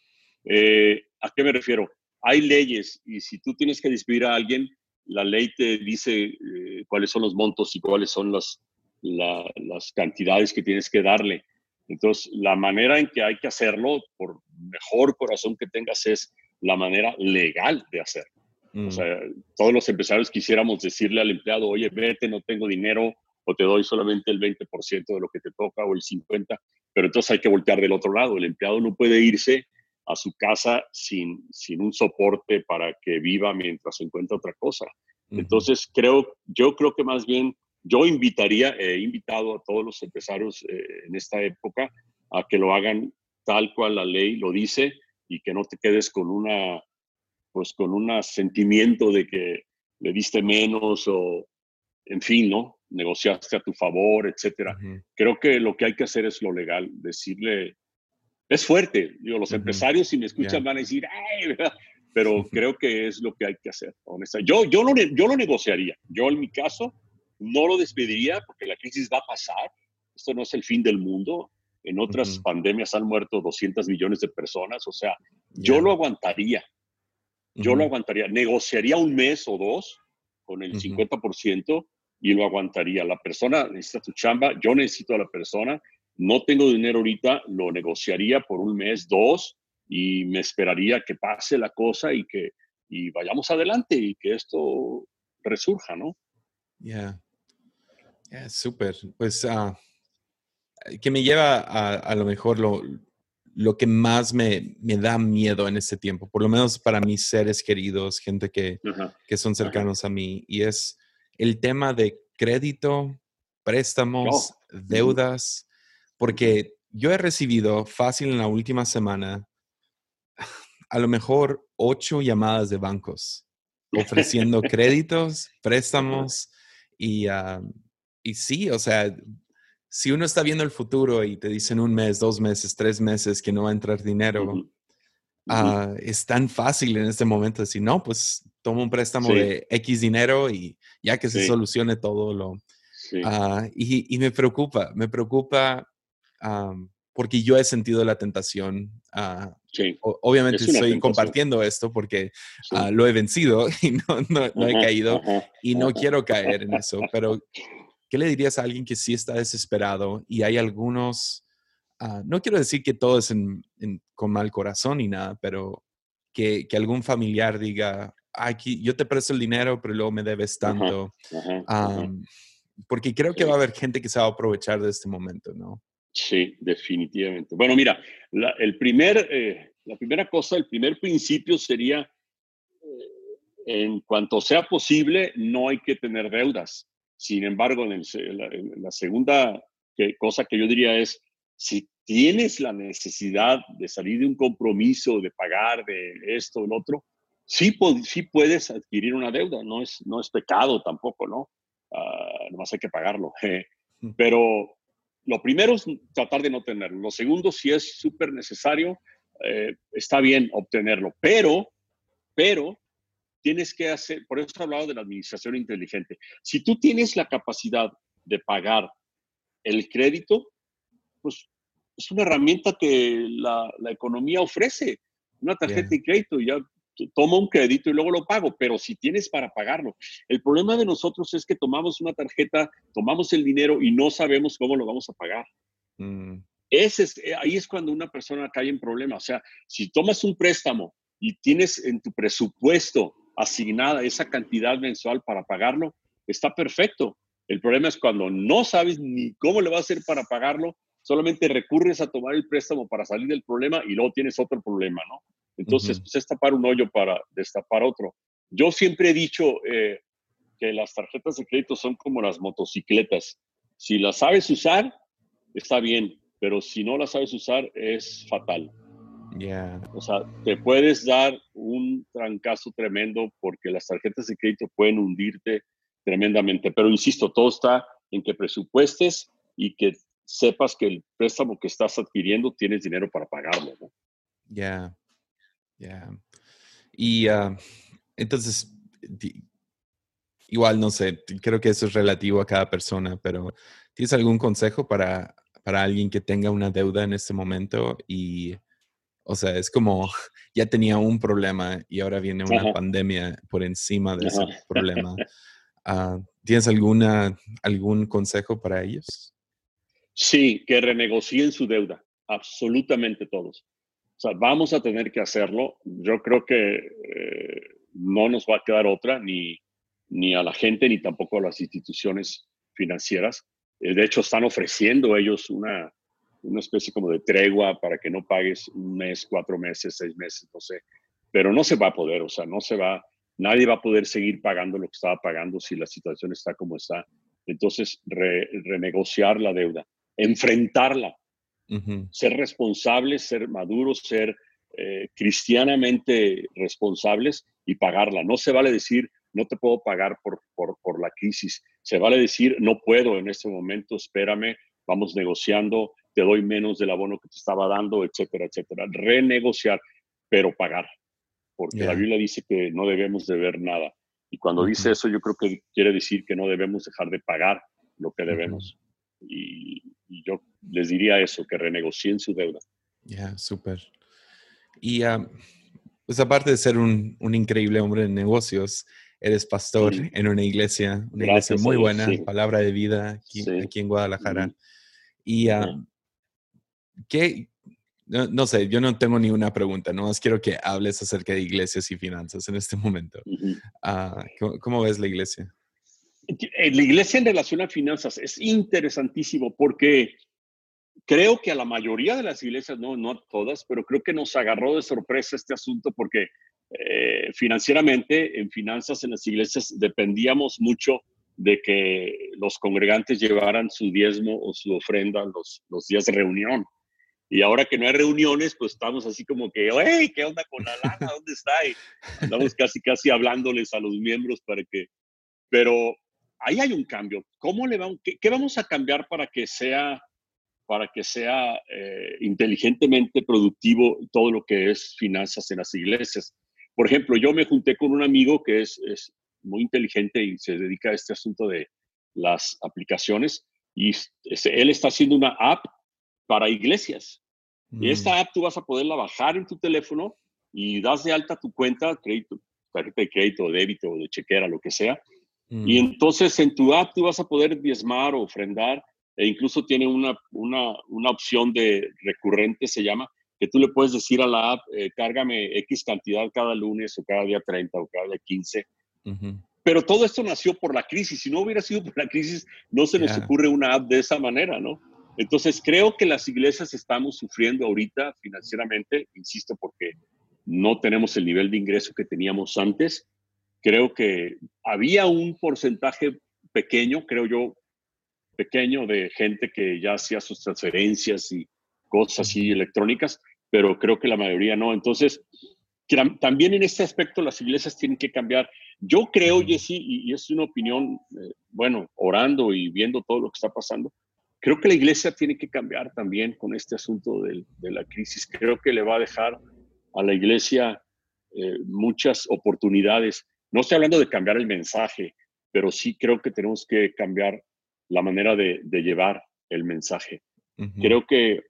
B: Eh, ¿A qué me refiero? Hay leyes y si tú tienes que despedir a alguien, la ley te dice eh, cuáles son los montos y cuáles son las, las cantidades que tienes que darle. Entonces, la manera en que hay que hacerlo, por mejor corazón que tengas, es la manera legal de hacerlo. O mm. sea, todos los empresarios quisiéramos decirle al empleado, oye, vete, no tengo dinero, o te doy solamente el 20% de lo que te toca o el 50%, pero entonces hay que voltear del otro lado. El empleado no puede irse a su casa sin, sin un soporte para que viva mientras encuentra otra cosa. Entonces, creo, yo creo que más bien yo invitaría, he invitado a todos los empresarios eh, en esta época a que lo hagan tal cual la ley lo dice y que no te quedes con una, pues con un sentimiento de que le diste menos o, en fin, ¿no? Negociaste a tu favor, etcétera. Creo que lo que hay que hacer es lo legal, decirle, es fuerte, digo, los empresarios si me escuchan van a decir, ay, ¿verdad? Pero creo que es lo que hay que hacer, honestamente. Yo, yo, lo, yo lo negociaría, yo en mi caso no lo despediría porque la crisis va a pasar, esto no es el fin del mundo, en otras pandemias han muerto 200 millones de personas, o sea, yo lo aguantaría, yo lo aguantaría, negociaría un mes o dos con el 50% y lo aguantaría. La persona necesita tu chamba, yo necesito a la persona, no tengo dinero ahorita, lo negociaría por un mes, dos, y me esperaría que pase la cosa y que y vayamos adelante y que esto resurja, ¿no?
A: Ya, yeah. súper. Pues uh, que me lleva a, a lo mejor lo, lo que más me, me, da miedo en este tiempo, por lo menos para mis seres queridos, gente que, que son cercanos a mí, y es el tema de crédito, préstamos, deudas, porque yo he recibido fácil en la última semana a lo mejor ocho llamadas de bancos ofreciendo créditos, préstamos y, uh, y sí, o sea, si uno está viendo el futuro y te dicen un mes, dos meses, tres meses que no va a entrar dinero, ah, es tan fácil en este momento decir, no, pues tomo un préstamo de X dinero y ya que se solucione todo lo... Ah, y, me preocupa, me preocupa porque yo he sentido la tentación. Ah, obviamente estoy compartiendo esto porque lo he vencido y no, he caído y no quiero caer en eso, pero ¿qué le dirías a alguien que sí está desesperado y hay algunos, ah, no quiero decir que todo es con mal corazón ni nada, pero que, algún familiar diga, aquí yo te presto el dinero, pero luego me debes tanto. porque creo que va a haber gente que se va a aprovechar de este momento, ¿no?
B: Sí, definitivamente. Bueno, mira, la, el primer, eh, la primera cosa, el primer principio sería, eh, en cuanto sea posible, no hay que tener deudas. Sin embargo, en, la, segunda cosa que yo diría es, si tienes la necesidad de salir de un compromiso, de pagar, de esto o lo otro, sí, sí puedes adquirir una deuda, no es, no es pecado tampoco, ¿no? Uh, nomás hay que pagarlo. Pero lo primero es tratar de no tenerlo. Lo segundo, si es súper necesario, eh, está bien obtenerlo. Pero, pero tienes que hacer, por eso he hablado de la administración inteligente. Si tú tienes la capacidad de pagar el crédito, pues es una herramienta que la, economía ofrece. Una tarjeta de crédito, ya tomo un crédito y luego lo pago, pero si tienes para pagarlo. El problema de nosotros es que tomamos una tarjeta, tomamos el dinero y no sabemos cómo lo vamos a pagar. Mm. Ese es, eh, ahí es cuando una persona cae en problema. O sea, si tomas un préstamo y tienes en tu presupuesto asignada esa cantidad mensual para pagarlo, está perfecto. El problema es cuando no sabes ni cómo le va a hacer para pagarlo, solamente recurres a tomar el préstamo para salir del problema y luego tienes otro problema, ¿no? Entonces, pues es tapar un hoyo para destapar otro. Yo siempre he dicho eh, que las tarjetas de crédito son como las motocicletas. Si las sabes usar, está bien, pero si no las sabes usar, es fatal. O sea, te puedes dar un trancazo tremendo porque las tarjetas de crédito pueden hundirte tremendamente. Pero insisto, todo está en que presupuestes y que sepas que el préstamo que estás adquiriendo tienes dinero para pagarlo.
A: Ya, ya. Y ah, entonces, igual no sé, creo que eso es relativo a cada persona, pero ¿tienes algún consejo para, para alguien que tenga una deuda en este momento y o sea, es como ya tenía un problema y ahora viene una pandemia por encima de ese problema. Ah, ¿Tienes alguna, algún consejo para ellos?
B: Sí, que renegocien su deuda, absolutamente todos. Vamos a tener que hacerlo. Yo creo que eh, no nos va a quedar otra, ni, ni a la gente, ni tampoco a las instituciones. financieras. Eh, de hecho, están ofreciendo ellos una, una especie como de tregua para que no pagues un mes, cuatro meses, seis meses, no sé. Pero no se va a poder, o sea, no se va, nadie va a poder seguir pagando lo que estaba pagando si la situación está como está. Entonces, renegociar la deuda, enfrentarla, ser responsables, ser maduros, ser eh, cristianamente responsables y pagarla. No se vale decir, no te puedo pagar por, por, por la crisis. Se vale decir, no puedo en este momento, espérame, vamos negociando, te doy menos del abono que te estaba dando, etcétera, etcétera. Renegociar, pero pagar, porque la Biblia dice que no debemos deber nada. Y cuando dice eso, yo creo que quiere decir que no debemos dejar de pagar lo que debemos. y, yo les diría eso, que renegocien su deuda.
A: Ya, súper. Y pues aparte de ser un, un, increíble hombre de negocios, eres pastor en una iglesia, una iglesia muy buena, palabra de vida aquí, aquí en Guadalajara. Y ¿qué, no, sé, yo no tengo ni una pregunta, nomás quiero que hables acerca de iglesias y finanzas en este momento. Ah, ¿cómo, ves la iglesia?
B: Eh, la iglesia en relación a finanzas es interesantísimo porque creo que a la mayoría de las iglesias, no, no todas, pero creo que nos agarró de sorpresa este asunto porque eh, financieramente, en finanzas en las iglesias, dependíamos mucho de que los congregantes llevaran su diezmo o su ofrenda los, los días de reunión. Y ahora que no hay reuniones, pues estamos así como que, hey, ¿qué onda con la lana? ¿Dónde está? Y andamos casi, casi hablándoles a los miembros para que... Pero ahí hay un cambio. ¿Cómo le vamos, qué, vamos a cambiar para que sea, para que sea eh, inteligentemente productivo todo lo que es finanzas en las iglesias? Por ejemplo, yo me junté con un amigo que es, es muy inteligente y se dedica a este asunto de las aplicaciones y él está haciendo una app para iglesias. Y esta mm. app tú vas a poderla bajar en tu teléfono y das de alta tu cuenta, crédito, tarjeta de crédito, débito, o de chequera, lo que sea. Y mm. entonces en tu app tú vas a poder diezmar o ofrendar e incluso tiene una, una, una opción de recurrente, se llama, que tú le puedes decir a la app, eh, cárgame X cantidad cada lunes o cada día 30 o cada día 15. Pero todo esto nació por la crisis. Si no hubiera sido por la crisis, no se nos ocurre una app de esa manera, ¿no? Entonces, creo que las iglesias estamos sufriendo ahorita financieramente, insisto, porque no tenemos el nivel de ingreso que teníamos antes. Creo que había un porcentaje pequeño, creo yo, pequeño de gente que ya hacía sus transferencias y cosas así electrónicas, pero creo que la mayoría no. Entonces, también en este aspecto las iglesias tienen que cambiar. Yo creo, Jesse, y, y es una opinión, eh, bueno, orando y viendo todo lo que está pasando, creo que la iglesia tiene que cambiar también con este asunto de, la crisis. Creo que le va a dejar a la iglesia eh, muchas oportunidades. No estoy hablando de cambiar el mensaje, pero sí creo que tenemos que cambiar la manera de, llevar el mensaje. Creo que,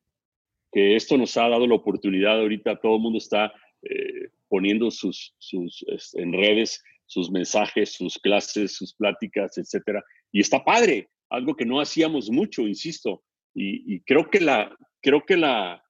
B: que, esto nos ha dado la oportunidad, ahorita todo el mundo está eh, poniendo sus, sus, en redes sus mensajes, sus clases, sus pláticas, etcétera. Y está padre, algo que no hacíamos mucho, insisto. Y, creo que, la, creo que la,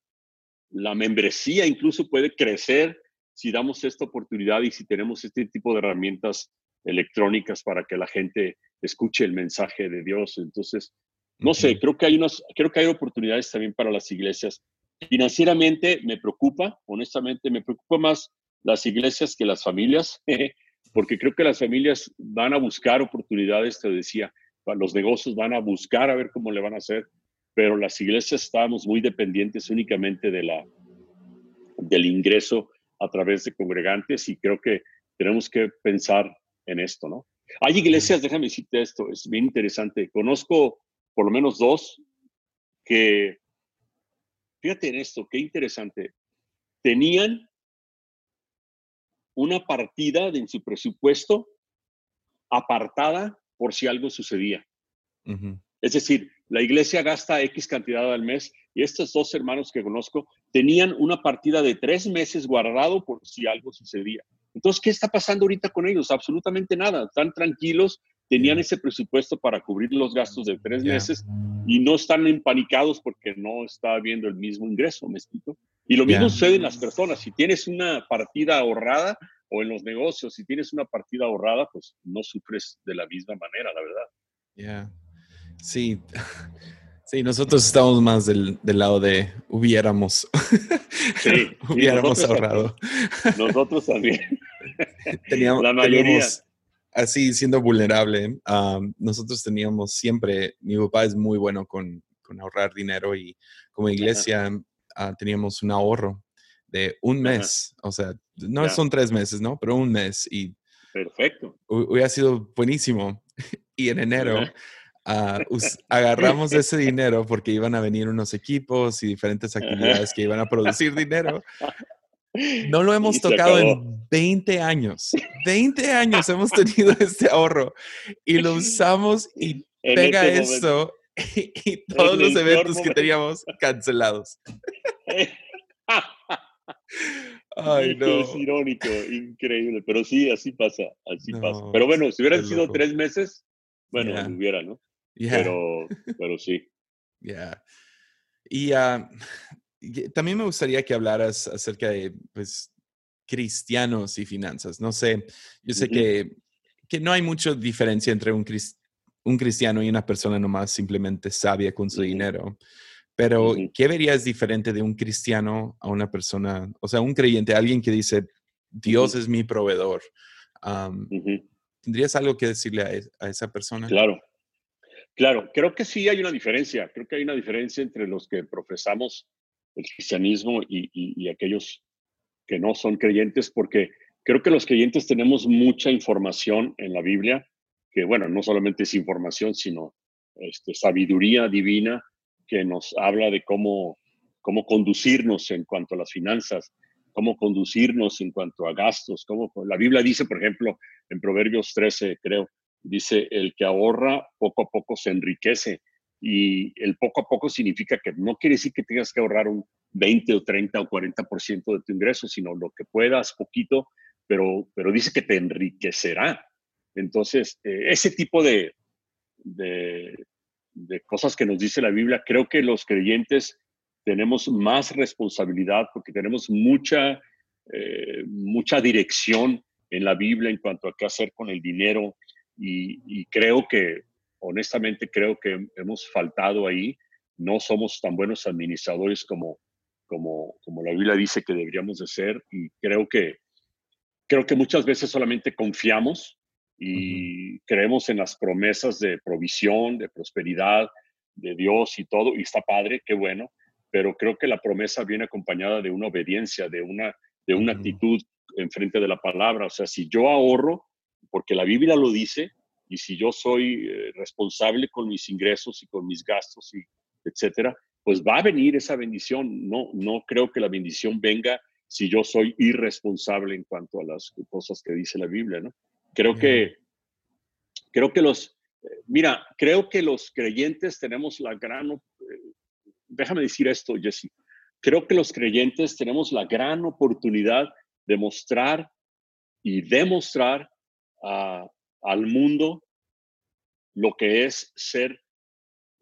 B: la membresía incluso puede crecer si damos esta oportunidad y si tenemos este tipo de herramientas electrónicas para que la gente escuche el mensaje de Dios. Entonces, no sé, creo que hay unos, creo que hay oportunidades también para las iglesias. Financieramente me preocupa, honestamente, me preocupa más las iglesias que las familias, porque creo que las familias van a buscar oportunidades, te decía, los negocios van a buscar a ver cómo le van a hacer, pero las iglesias estamos muy dependientes únicamente de la, del ingreso a través de congregantes y creo que tenemos que pensar en esto, ¿no? Hay iglesias, déjame decirte esto, es bien interesante. Conozco por lo menos dos que, fíjate en esto, qué interesante, tenían una partida en su presupuesto apartada por si algo sucedía. Es decir, la iglesia gasta X cantidad al mes y estos dos hermanos que conozco tenían una partida de tres meses guardado por si algo sucedía. Entonces, ¿qué está pasando ahorita con ellos? Absolutamente nada. Están tranquilos, tenían ese presupuesto para cubrir los gastos de tres meses y no están empanicados porque no está habiendo el mismo ingreso, ¿me explico? Y lo mismo sucede en las personas. Si tienes una partida ahorrada, o en los negocios, si tienes una partida ahorrada, pues no sufres de la misma manera, la verdad.
A: Ya. Sí, sí, nosotros estamos más del, lado de hubiéramos,
B: sí,
A: hubiéramos ahorrado.
B: nosotros también.
A: teníamos, La mayoría. así siendo vulnerable, nosotros teníamos siempre, mi papá es muy bueno con, con ahorrar dinero y como iglesia ah, teníamos un ahorro de un mes, o sea, no son tres meses, ¿no? Pero un mes y...
B: Perfecto.
A: Hubiera sido buenísimo. Y en enero ah, agarramos ese dinero porque iban a venir unos equipos y diferentes actividades que iban a producir dinero. No lo hemos tocado en 20 años. 20 años hemos tenido este ahorro y lo usamos y pega este esto y, todos los eventos que teníamos cancelados.
B: Ay, no. Es irónico, increíble, pero sí, así pasa, así pasa. Pero bueno, si hubieran sido tres meses, bueno, hubiera, ¿no? Pero, pero sí.
A: Ya. Y ah, también me gustaría que hablaras acerca de, pues, cristianos y finanzas. No sé, yo sé que, que, no hay mucha diferencia entre un, un cristiano y una persona nomás simplemente sabia con su dinero. Pero, ¿qué verías diferente de un cristiano a una persona, o sea, un creyente, alguien que dice, Dios es mi proveedor? ¿Tendrías algo que decirle a, esa persona?
B: Claro, claro, creo que sí hay una diferencia. Creo que hay una diferencia entre los que profesamos el cristianismo y, aquellos que no son creyentes, porque creo que los creyentes tenemos mucha información en la Biblia, que bueno, no solamente es información, sino este, sabiduría divina que nos habla de cómo, cómo conducirnos en cuanto a las finanzas, cómo conducirnos en cuanto a gastos. Cómo, la Biblia dice, por ejemplo, en Proverbios 13, creo, dice, el que ahorra poco a poco se enriquece. Y el poco a poco significa que no quiere decir que tengas que ahorrar un 20 o 30 o 40% de tu ingreso, sino lo que puedas, poquito, pero, pero dice que te enriquecerá. Entonces, eh, ese tipo de, de cosas que nos dice la Biblia, creo que los creyentes tenemos más responsabilidad porque tenemos mucha, eh, mucha dirección en la Biblia en cuanto a qué hacer con el dinero y, creo que, honestamente, creo que hemos faltado ahí. No somos tan buenos administradores como, como, como la Biblia dice que deberíamos de ser y creo que, creo que muchas veces solamente confiamos y creemos en las promesas de provisión, de prosperidad, de Dios y todo, y está padre, qué bueno, pero creo que la promesa viene acompañada de una obediencia, de una, de una actitud en frente de la palabra. O sea, si yo ahorro, porque la Biblia lo dice, y si yo soy eh, responsable con mis ingresos y con mis gastos, y etcétera, pues va a venir esa bendición. No, no creo que la bendición venga si yo soy irresponsable en cuanto a las cosas que dice la Biblia, ¿no? Creo que, creo que los, mira, creo que los creyentes tenemos la gran, déjame decir esto, Jesse, creo que los creyentes tenemos la gran oportunidad de mostrar y demostrar al mundo lo que es ser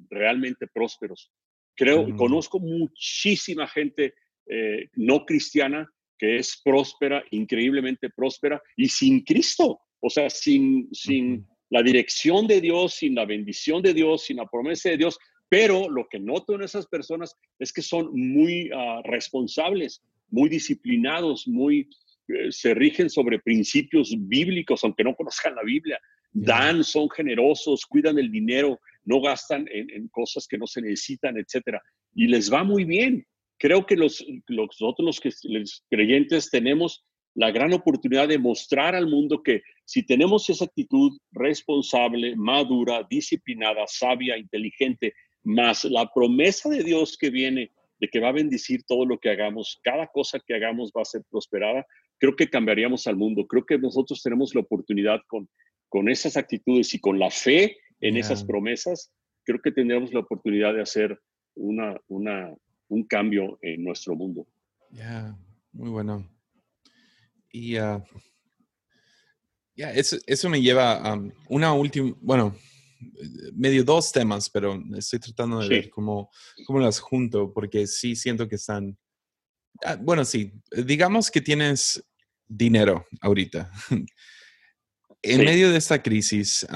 B: realmente prósperos. Creo, conozco muchísima gente eh, no cristiana que es próspera, increíblemente próspera y sin Cristo. O sea, sin, sin la dirección de Dios, sin la bendición de Dios, sin la promesa de Dios. Pero lo que noto en esas personas es que son muy ah, responsables, muy disciplinados, muy, se rigen sobre principios bíblicos, aunque no conozcan la Biblia. Dan, son generosos, cuidan el dinero, no gastan en, cosas que no se necesitan, etcétera. Y les va muy bien. Creo que los, nosotros los creyentes tenemos la gran oportunidad de mostrar al mundo que si tenemos esa actitud responsable, madura, disciplinada, sabia, inteligente, más la promesa de Dios que viene de que va a bendecir todo lo que hagamos, cada cosa que hagamos va a ser prosperada, creo que cambiaríamos al mundo. Creo que nosotros tenemos la oportunidad con, con esas actitudes y con la fe en esas promesas, creo que tendremos la oportunidad de hacer una, una, un cambio en nuestro mundo.
A: Ya, muy bueno. Y uh, ya, eso, eso, me lleva a una última, bueno, medio dos temas, pero estoy tratando de ver cómo, cómo, las junto, porque sí siento que están, ah, bueno, sí, digamos que tienes dinero ahorita. en medio de esta crisis,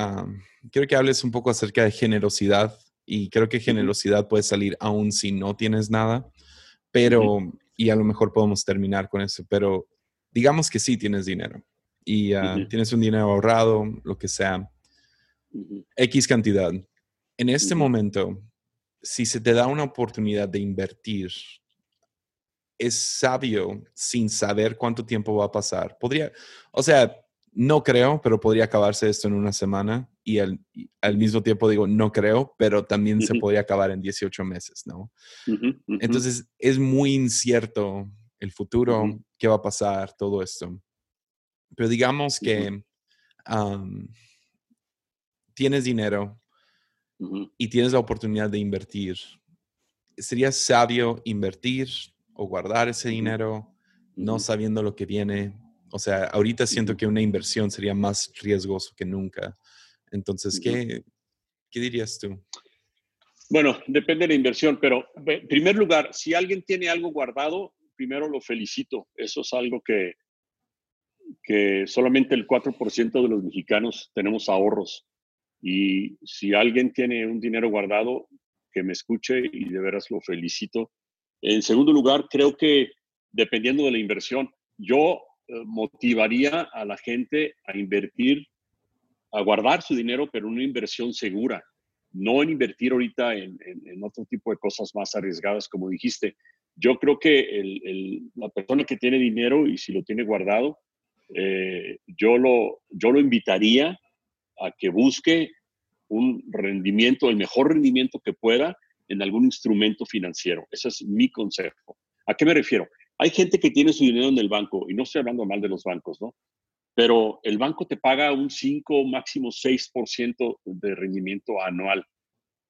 A: quiero que hables un poco acerca de generosidad y creo que generosidad puede salir aún si no tienes nada, pero, y a lo mejor podemos terminar con eso, pero digamos que sí tienes dinero y ah, tienes un dinero ahorrado, lo que sea, X cantidad. En este momento, si se te da una oportunidad de invertir, es sabio sin saber cuánto tiempo va a pasar. Podría, o sea, no creo, pero podría acabarse esto en una semana y al, mismo tiempo digo, no creo, pero también se podría acabar en 18 meses, ¿no? Entonces, es muy incierto el futuro, qué va a pasar, todo esto. Pero digamos que tienes dinero y tienes la oportunidad de invertir. ¿Sería sabio invertir o guardar ese dinero no sabiendo lo que viene? O sea, ahorita siento que una inversión sería más riesgoso que nunca. Entonces, ¿qué, ¿qué dirías tú?
B: Bueno, depende de la inversión, pero en primer lugar, si alguien tiene algo guardado, primero lo felicito. Eso es algo que, que solamente el 4% de los mexicanos tenemos ahorros. Y si alguien tiene un dinero guardado, que me escuche y de veras lo felicito. En segundo lugar, creo que dependiendo de la inversión, yo eh, motivaría a la gente a invertir, a guardar su dinero, pero una inversión segura, no en invertir ahorita en, otro tipo de cosas más arriesgadas, como dijiste. Yo creo que la persona que tiene dinero y si lo tiene guardado, eh, yo, lo, yo lo invitaría a que busque un rendimiento, el mejor rendimiento que pueda en algún instrumento financiero. Ese es mi consejo. ¿A qué me refiero? Hay gente que tiene su dinero en el banco, y no estoy hablando mal de los bancos, ¿no? Pero el banco te paga un 5, máximo 6% de rendimiento anual.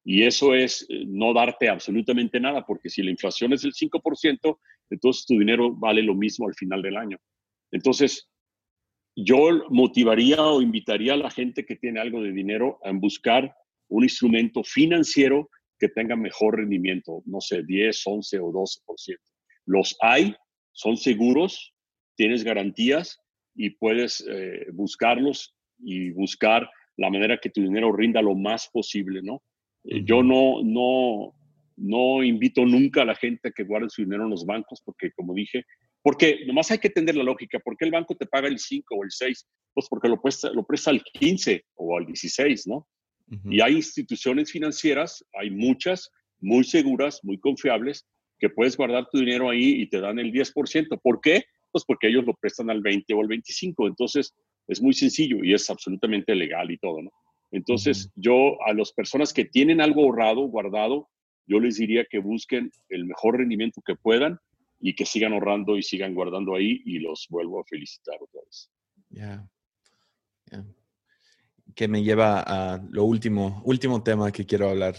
B: Y eso es eh, no darte absolutamente nada, porque si la inflación es del 5%, entonces tu dinero vale lo mismo al final del año. Entonces, yo motivaría o invitaría a la gente que tiene algo de dinero a buscar un instrumento financiero que tenga mejor rendimiento, no sé, 10, 11 o 12%. Los hay, son seguros, tienes garantías y puedes eh, buscarlos y buscar la manera que tu dinero rinda lo más posible, ¿no? Eh, yo no, no, no invito nunca a la gente a que guarde su dinero en los bancos porque, como dije, porque nomás hay que entender la lógica. ¿Por qué el banco te paga el 5 o el 6? Pues porque lo presta, lo presta al 15 o al 16, ¿no? Y hay instituciones financieras, hay muchas, muy seguras, muy confiables, que puedes guardar tu dinero ahí y te dan el 10%. ¿Por qué? Pues porque ellos lo prestan al 20 o al 25. Entonces, es muy sencillo y es absolutamente legal y todo, ¿no? Entonces, yo a las personas que tienen algo ahorrado, guardado, yo les diría que busquen el mejor rendimiento que puedan y que sigan ahorrando y sigan guardando ahí y los vuelvo a felicitar otra vez.
A: Ya. Que me lleva a lo último, último tema que quiero hablar,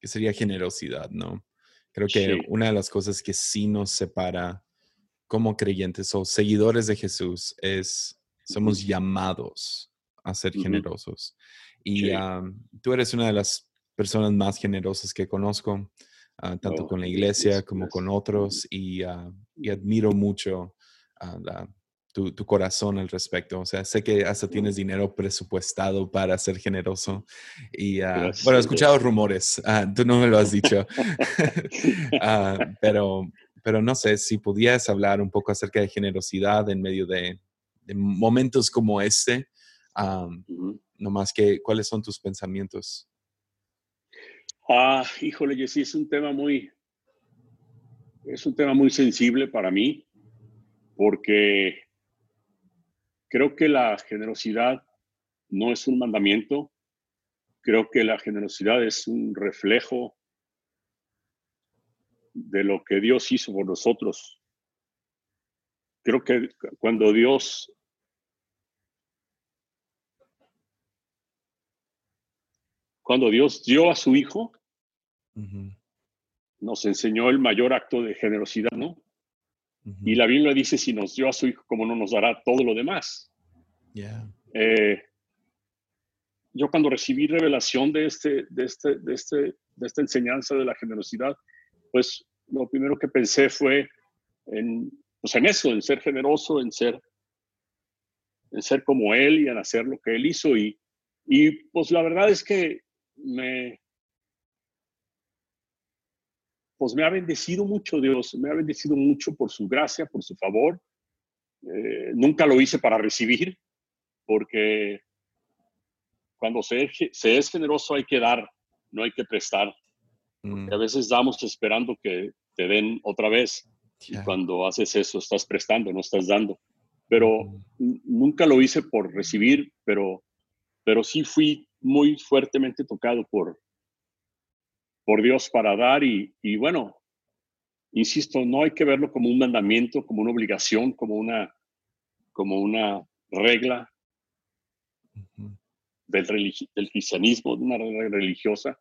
A: que sería generosidad, ¿no? Creo que una de las cosas que sí nos separa como creyentes o seguidores de Jesús es, somos llamados a ser generosos. Y tú eres una de las personas más generosas que conozco. Ah, tanto oh, con la iglesia como con otros, y, ah, y admiro mucho ah, tu, tu, corazón al respecto. O sea, sé que hasta tienes dinero presupuestado para ser generoso. Y bueno, he escuchado rumores, tú no me lo has dicho, pero, pero no sé si pudieras hablar un poco acerca de generosidad en medio de, momentos como este. No más que, ¿cuáles son tus pensamientos?
B: Ah, híjole, Jessy, es un tema muy, es un tema muy sensible para mí, porque creo que la generosidad no es un mandamiento, creo que la generosidad es un reflejo de lo que Dios hizo por nosotros. Creo que cuando Dios cuando Dios dio a su hijo, nos enseñó el mayor acto de generosidad, ¿no? Y la Biblia dice, si nos dio a su Hijo, ¿cómo no nos dará todo lo demás? Eh, yo cuando recibí revelación de, este, de, este, de, este, de esta enseñanza de la generosidad, pues lo primero que pensé fue en, pues en eso, en ser generoso, en ser, en ser como Él y en hacer lo que Él hizo. Y, Y pues la verdad es que me, pues me ha bendecido mucho Dios, me ha bendecido mucho por su gracia, por su favor. Eh, nunca lo hice para recibir, porque cuando se, es generoso hay que dar, no hay que prestar. Mm. A veces damos esperando que te den otra vez. Y cuando haces eso, estás prestando, no estás dando. Pero mm. nunca lo hice por recibir, pero, pero sí fui muy fuertemente tocado por, por Dios para dar y, bueno, insisto, no hay que verlo como un mandamiento, como una obligación, como una, como una regla del, del cristianismo, de una regla religiosa.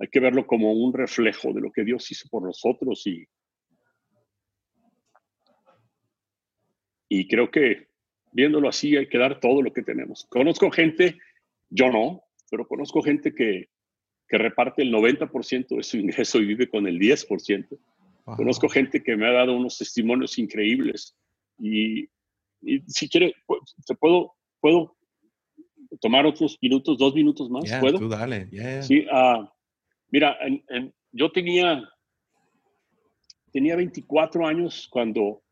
B: Hay que verlo como un reflejo de lo que Dios hizo por nosotros y, y creo que viéndolo así hay que dar todo lo que tenemos. Conozco gente, yo no, pero conozco gente que, que reparte el 90% de su ingreso y vive con el 10%. Conozco gente que me ha dado unos testimonios increíbles y, si quiere, te puedo, puedo tomar otros minutos, dos minutos más. ¿Puedo?
A: Tú dale.
B: Sí, uh, mira, yo tenía, tenía 24 años cuando,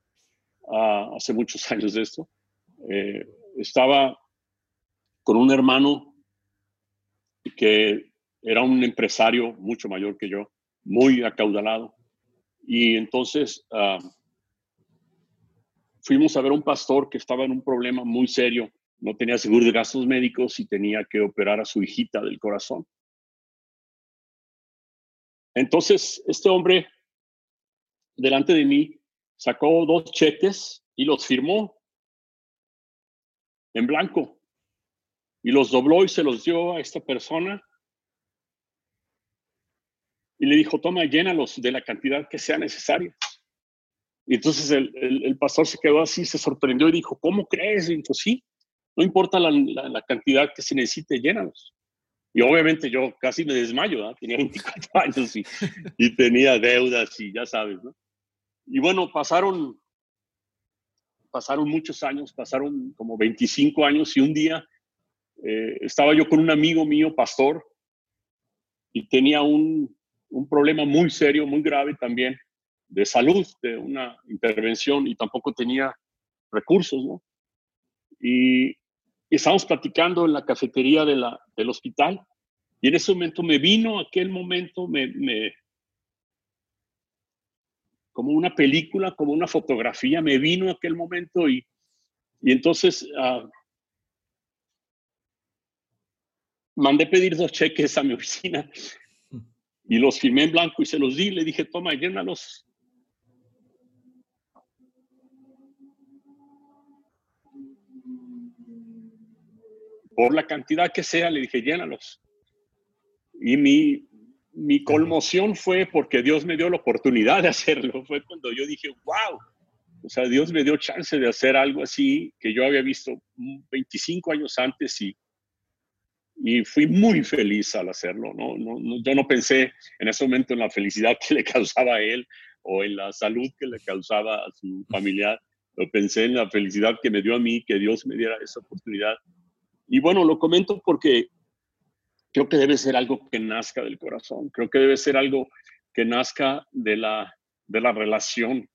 B: uh, hace muchos años de esto, eh, estaba con un hermano que era un empresario mucho mayor que yo, muy acaudalado. Y entonces ah, fuimos a ver a un pastor que estaba en un problema muy serio. No tenía seguro de gastos médicos y tenía que operar a su hijita del corazón. Entonces, este hombre, delante de mí, sacó dos cheques y los firmó en blanco. Y los dobló y se los dio a esta persona y le dijo, toma, llénalos de la cantidad que sea necesaria. Y entonces el, pastor se quedó así, se sorprendió y dijo, ¿cómo crees? Y dijo, sí, no importa la, cantidad que se necesite, llénalos. Y obviamente yo casi me desmayo, tenía 24 años y, y, tenía deudas y ya sabes, ¿no? Y bueno, pasaron, pasaron muchos años, pasaron como 25 años y un día eh, estaba yo con un amigo mío, pastor, y tenía un, un problema muy serio, muy grave también de salud, de una intervención y tampoco tenía recursos, ¿no? Y, estábamos platicando en la cafetería del hospital y en ese momento me vino aquel momento, me, me como una película, como una fotografía, me vino aquel momento y, y entonces uh, mandé pedir dos cheques a mi oficina y los firmé en blanco y se los di. Le dije, toma, llénalos. Por la cantidad que sea, le dije, llénalos. Y mi, mi conmoción fue porque Dios me dio la oportunidad de hacerlo. Fue cuando yo dije, wow. O sea, Dios me dio chance de hacer algo así que yo había visto 25 años antes y, y fui muy feliz al hacerlo. ¿no? No, yo no pensé en ese momento en la felicidad que le causaba a él o en la salud que le causaba a su familiar. Lo pensé en la felicidad que me dio a mí, que Dios me diera esa oportunidad. Y bueno, lo comento porque creo que debe ser algo que nazca del corazón. Creo que debe ser algo que nazca de la, de la relación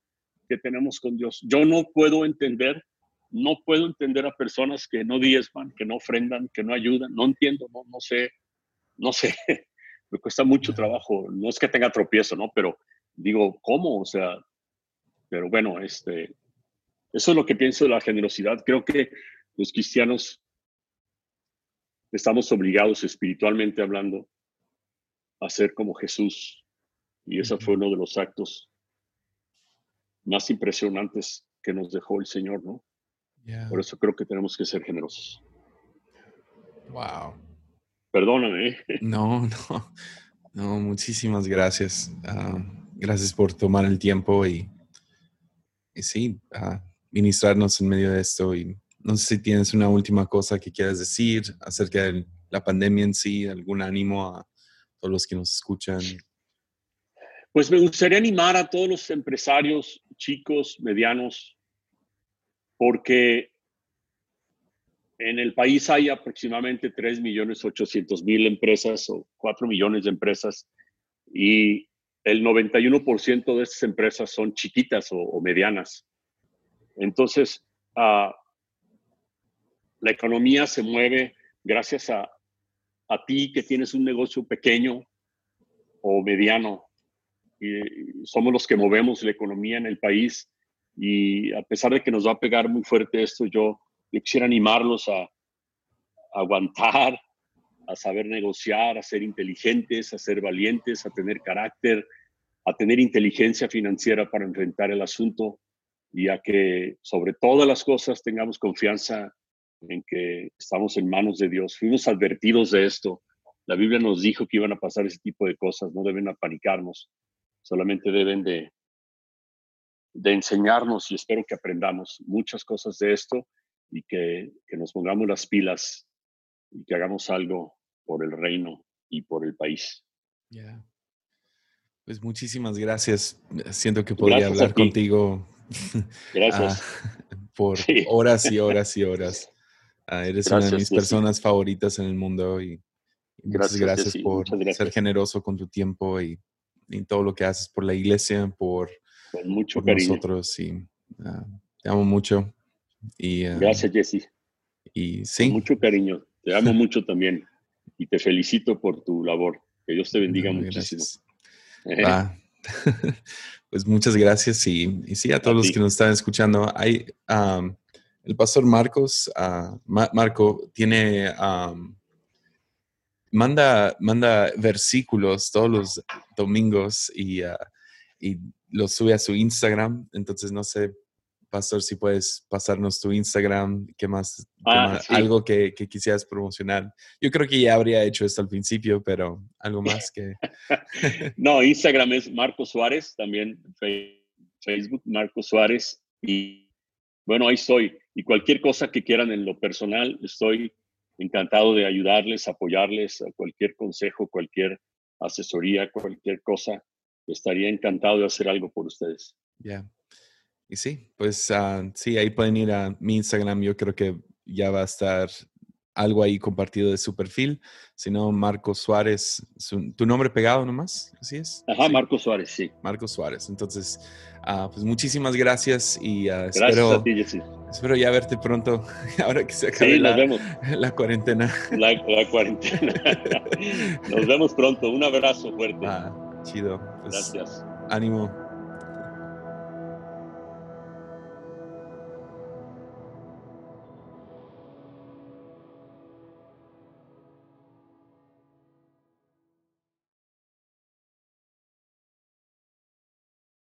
B: que tenemos con Dios. Yo no puedo entender no puedo entender a personas que no diezman, que no ofrendan, que no ayudan. No entiendo, no, no sé, no sé. Me cuesta mucho trabajo. No es que tenga tropiezo, ¿no? Pero digo, ¿cómo? O sea, pero bueno, este, eso es lo que pienso de la generosidad. Creo que los cristianos estamos obligados espiritualmente hablando a ser como Jesús. Y ese fue uno de los actos más impresionantes que nos dejó el Señor, ¿no? Por eso creo que tenemos que ser generosos.
A: Wow.
B: Perdóname.
A: No, no, no, muchísimas gracias. Ah, gracias por tomar el tiempo y, sí, ministrarnos en medio de esto. Y no sé si tienes una última cosa que quieras decir acerca de la pandemia en sí, algún ánimo a todos los que nos escuchan.
B: Pues me gustaría animar a todos los empresarios, chicos, medianos, porque en el país hay aproximadamente 3 millones 800 mil empresas o 4 millones de empresas y el 91% de estas empresas son chiquitas o, medianas. Entonces, ah, la economía se mueve gracias a, a ti que tienes un negocio pequeño o mediano. Y somos los que movemos la economía en el país y a pesar de que nos va a pegar muy fuerte esto, yo, yo quisiera animarlos a, aguantar, a saber negociar, a ser inteligentes, a ser valientes, a tener carácter, a tener inteligencia financiera para enfrentar el asunto y a que sobre todas las cosas tengamos confianza en que estamos en manos de Dios. Fuimos advertidos de esto. La Biblia nos dijo que iban a pasar ese tipo de cosas, no deben apanicarnos, solamente deben de, de enseñarnos y espero que aprendamos muchas cosas de esto y que, que nos pongamos las pilas y que hagamos algo por el reino y por el país.
A: Pues muchísimas gracias. Siento que podría hablar contigo
B: gracias.
A: Ah, por horas y horas y horas. Ah, eres una de mis personas favoritas en el mundo y, muchas gracias, por ser generoso con tu tiempo y, todo lo que haces por la iglesia, por,
B: mucho
A: nosotros. Y, ah, te amo mucho. Y,
B: gracias, Jesse.
A: Y sí.
B: mucho cariño. Te amo mucho también y te felicito por tu labor. Que Dios te bendiga muchísimo.
A: pues muchas gracias y, sí, a todos los que nos están escuchando. Hay, el pastor Marcos, uh, Marco, tiene, manda, manda versículos todos los domingos y, uh, y los sube a su Instagram. Entonces, no sé, pastor, si puedes pasarnos tu Instagram, qué más,
B: ah,
A: algo que, que, quisieras promocionar. Yo creo que ya habría hecho esto al principio, pero algo más que...
B: no, Instagram es Marco Suárez, también Facebook, Marco Suárez. Y bueno, ahí estoy y cualquier cosa que quieran en lo personal, estoy encantado de ayudarles, apoyarles, a cualquier consejo, cualquier asesoría, cualquier cosa. Estaría encantado de hacer algo por ustedes.
A: Ya. Y sí, pues ah, sí, ahí pueden ir a mi Instagram. Yo creo que ya va a estar algo ahí compartido de su perfil. Si no, Marco Suárez, tu nombre pegado nomás, así es.
B: Ajá, Marco Suárez, sí.
A: Marco Suárez. Entonces, uh, pues muchísimas gracias y uh,
B: gracias
A: espero,
B: a ti, Jesse.
A: espero ya verte pronto, ahora que se acabe la, la, cuarentena.
B: La, la cuarentena. nos vemos pronto. Un abrazo fuerte.
A: Ah, chido.
B: Pues, gracias.
A: Ánimo.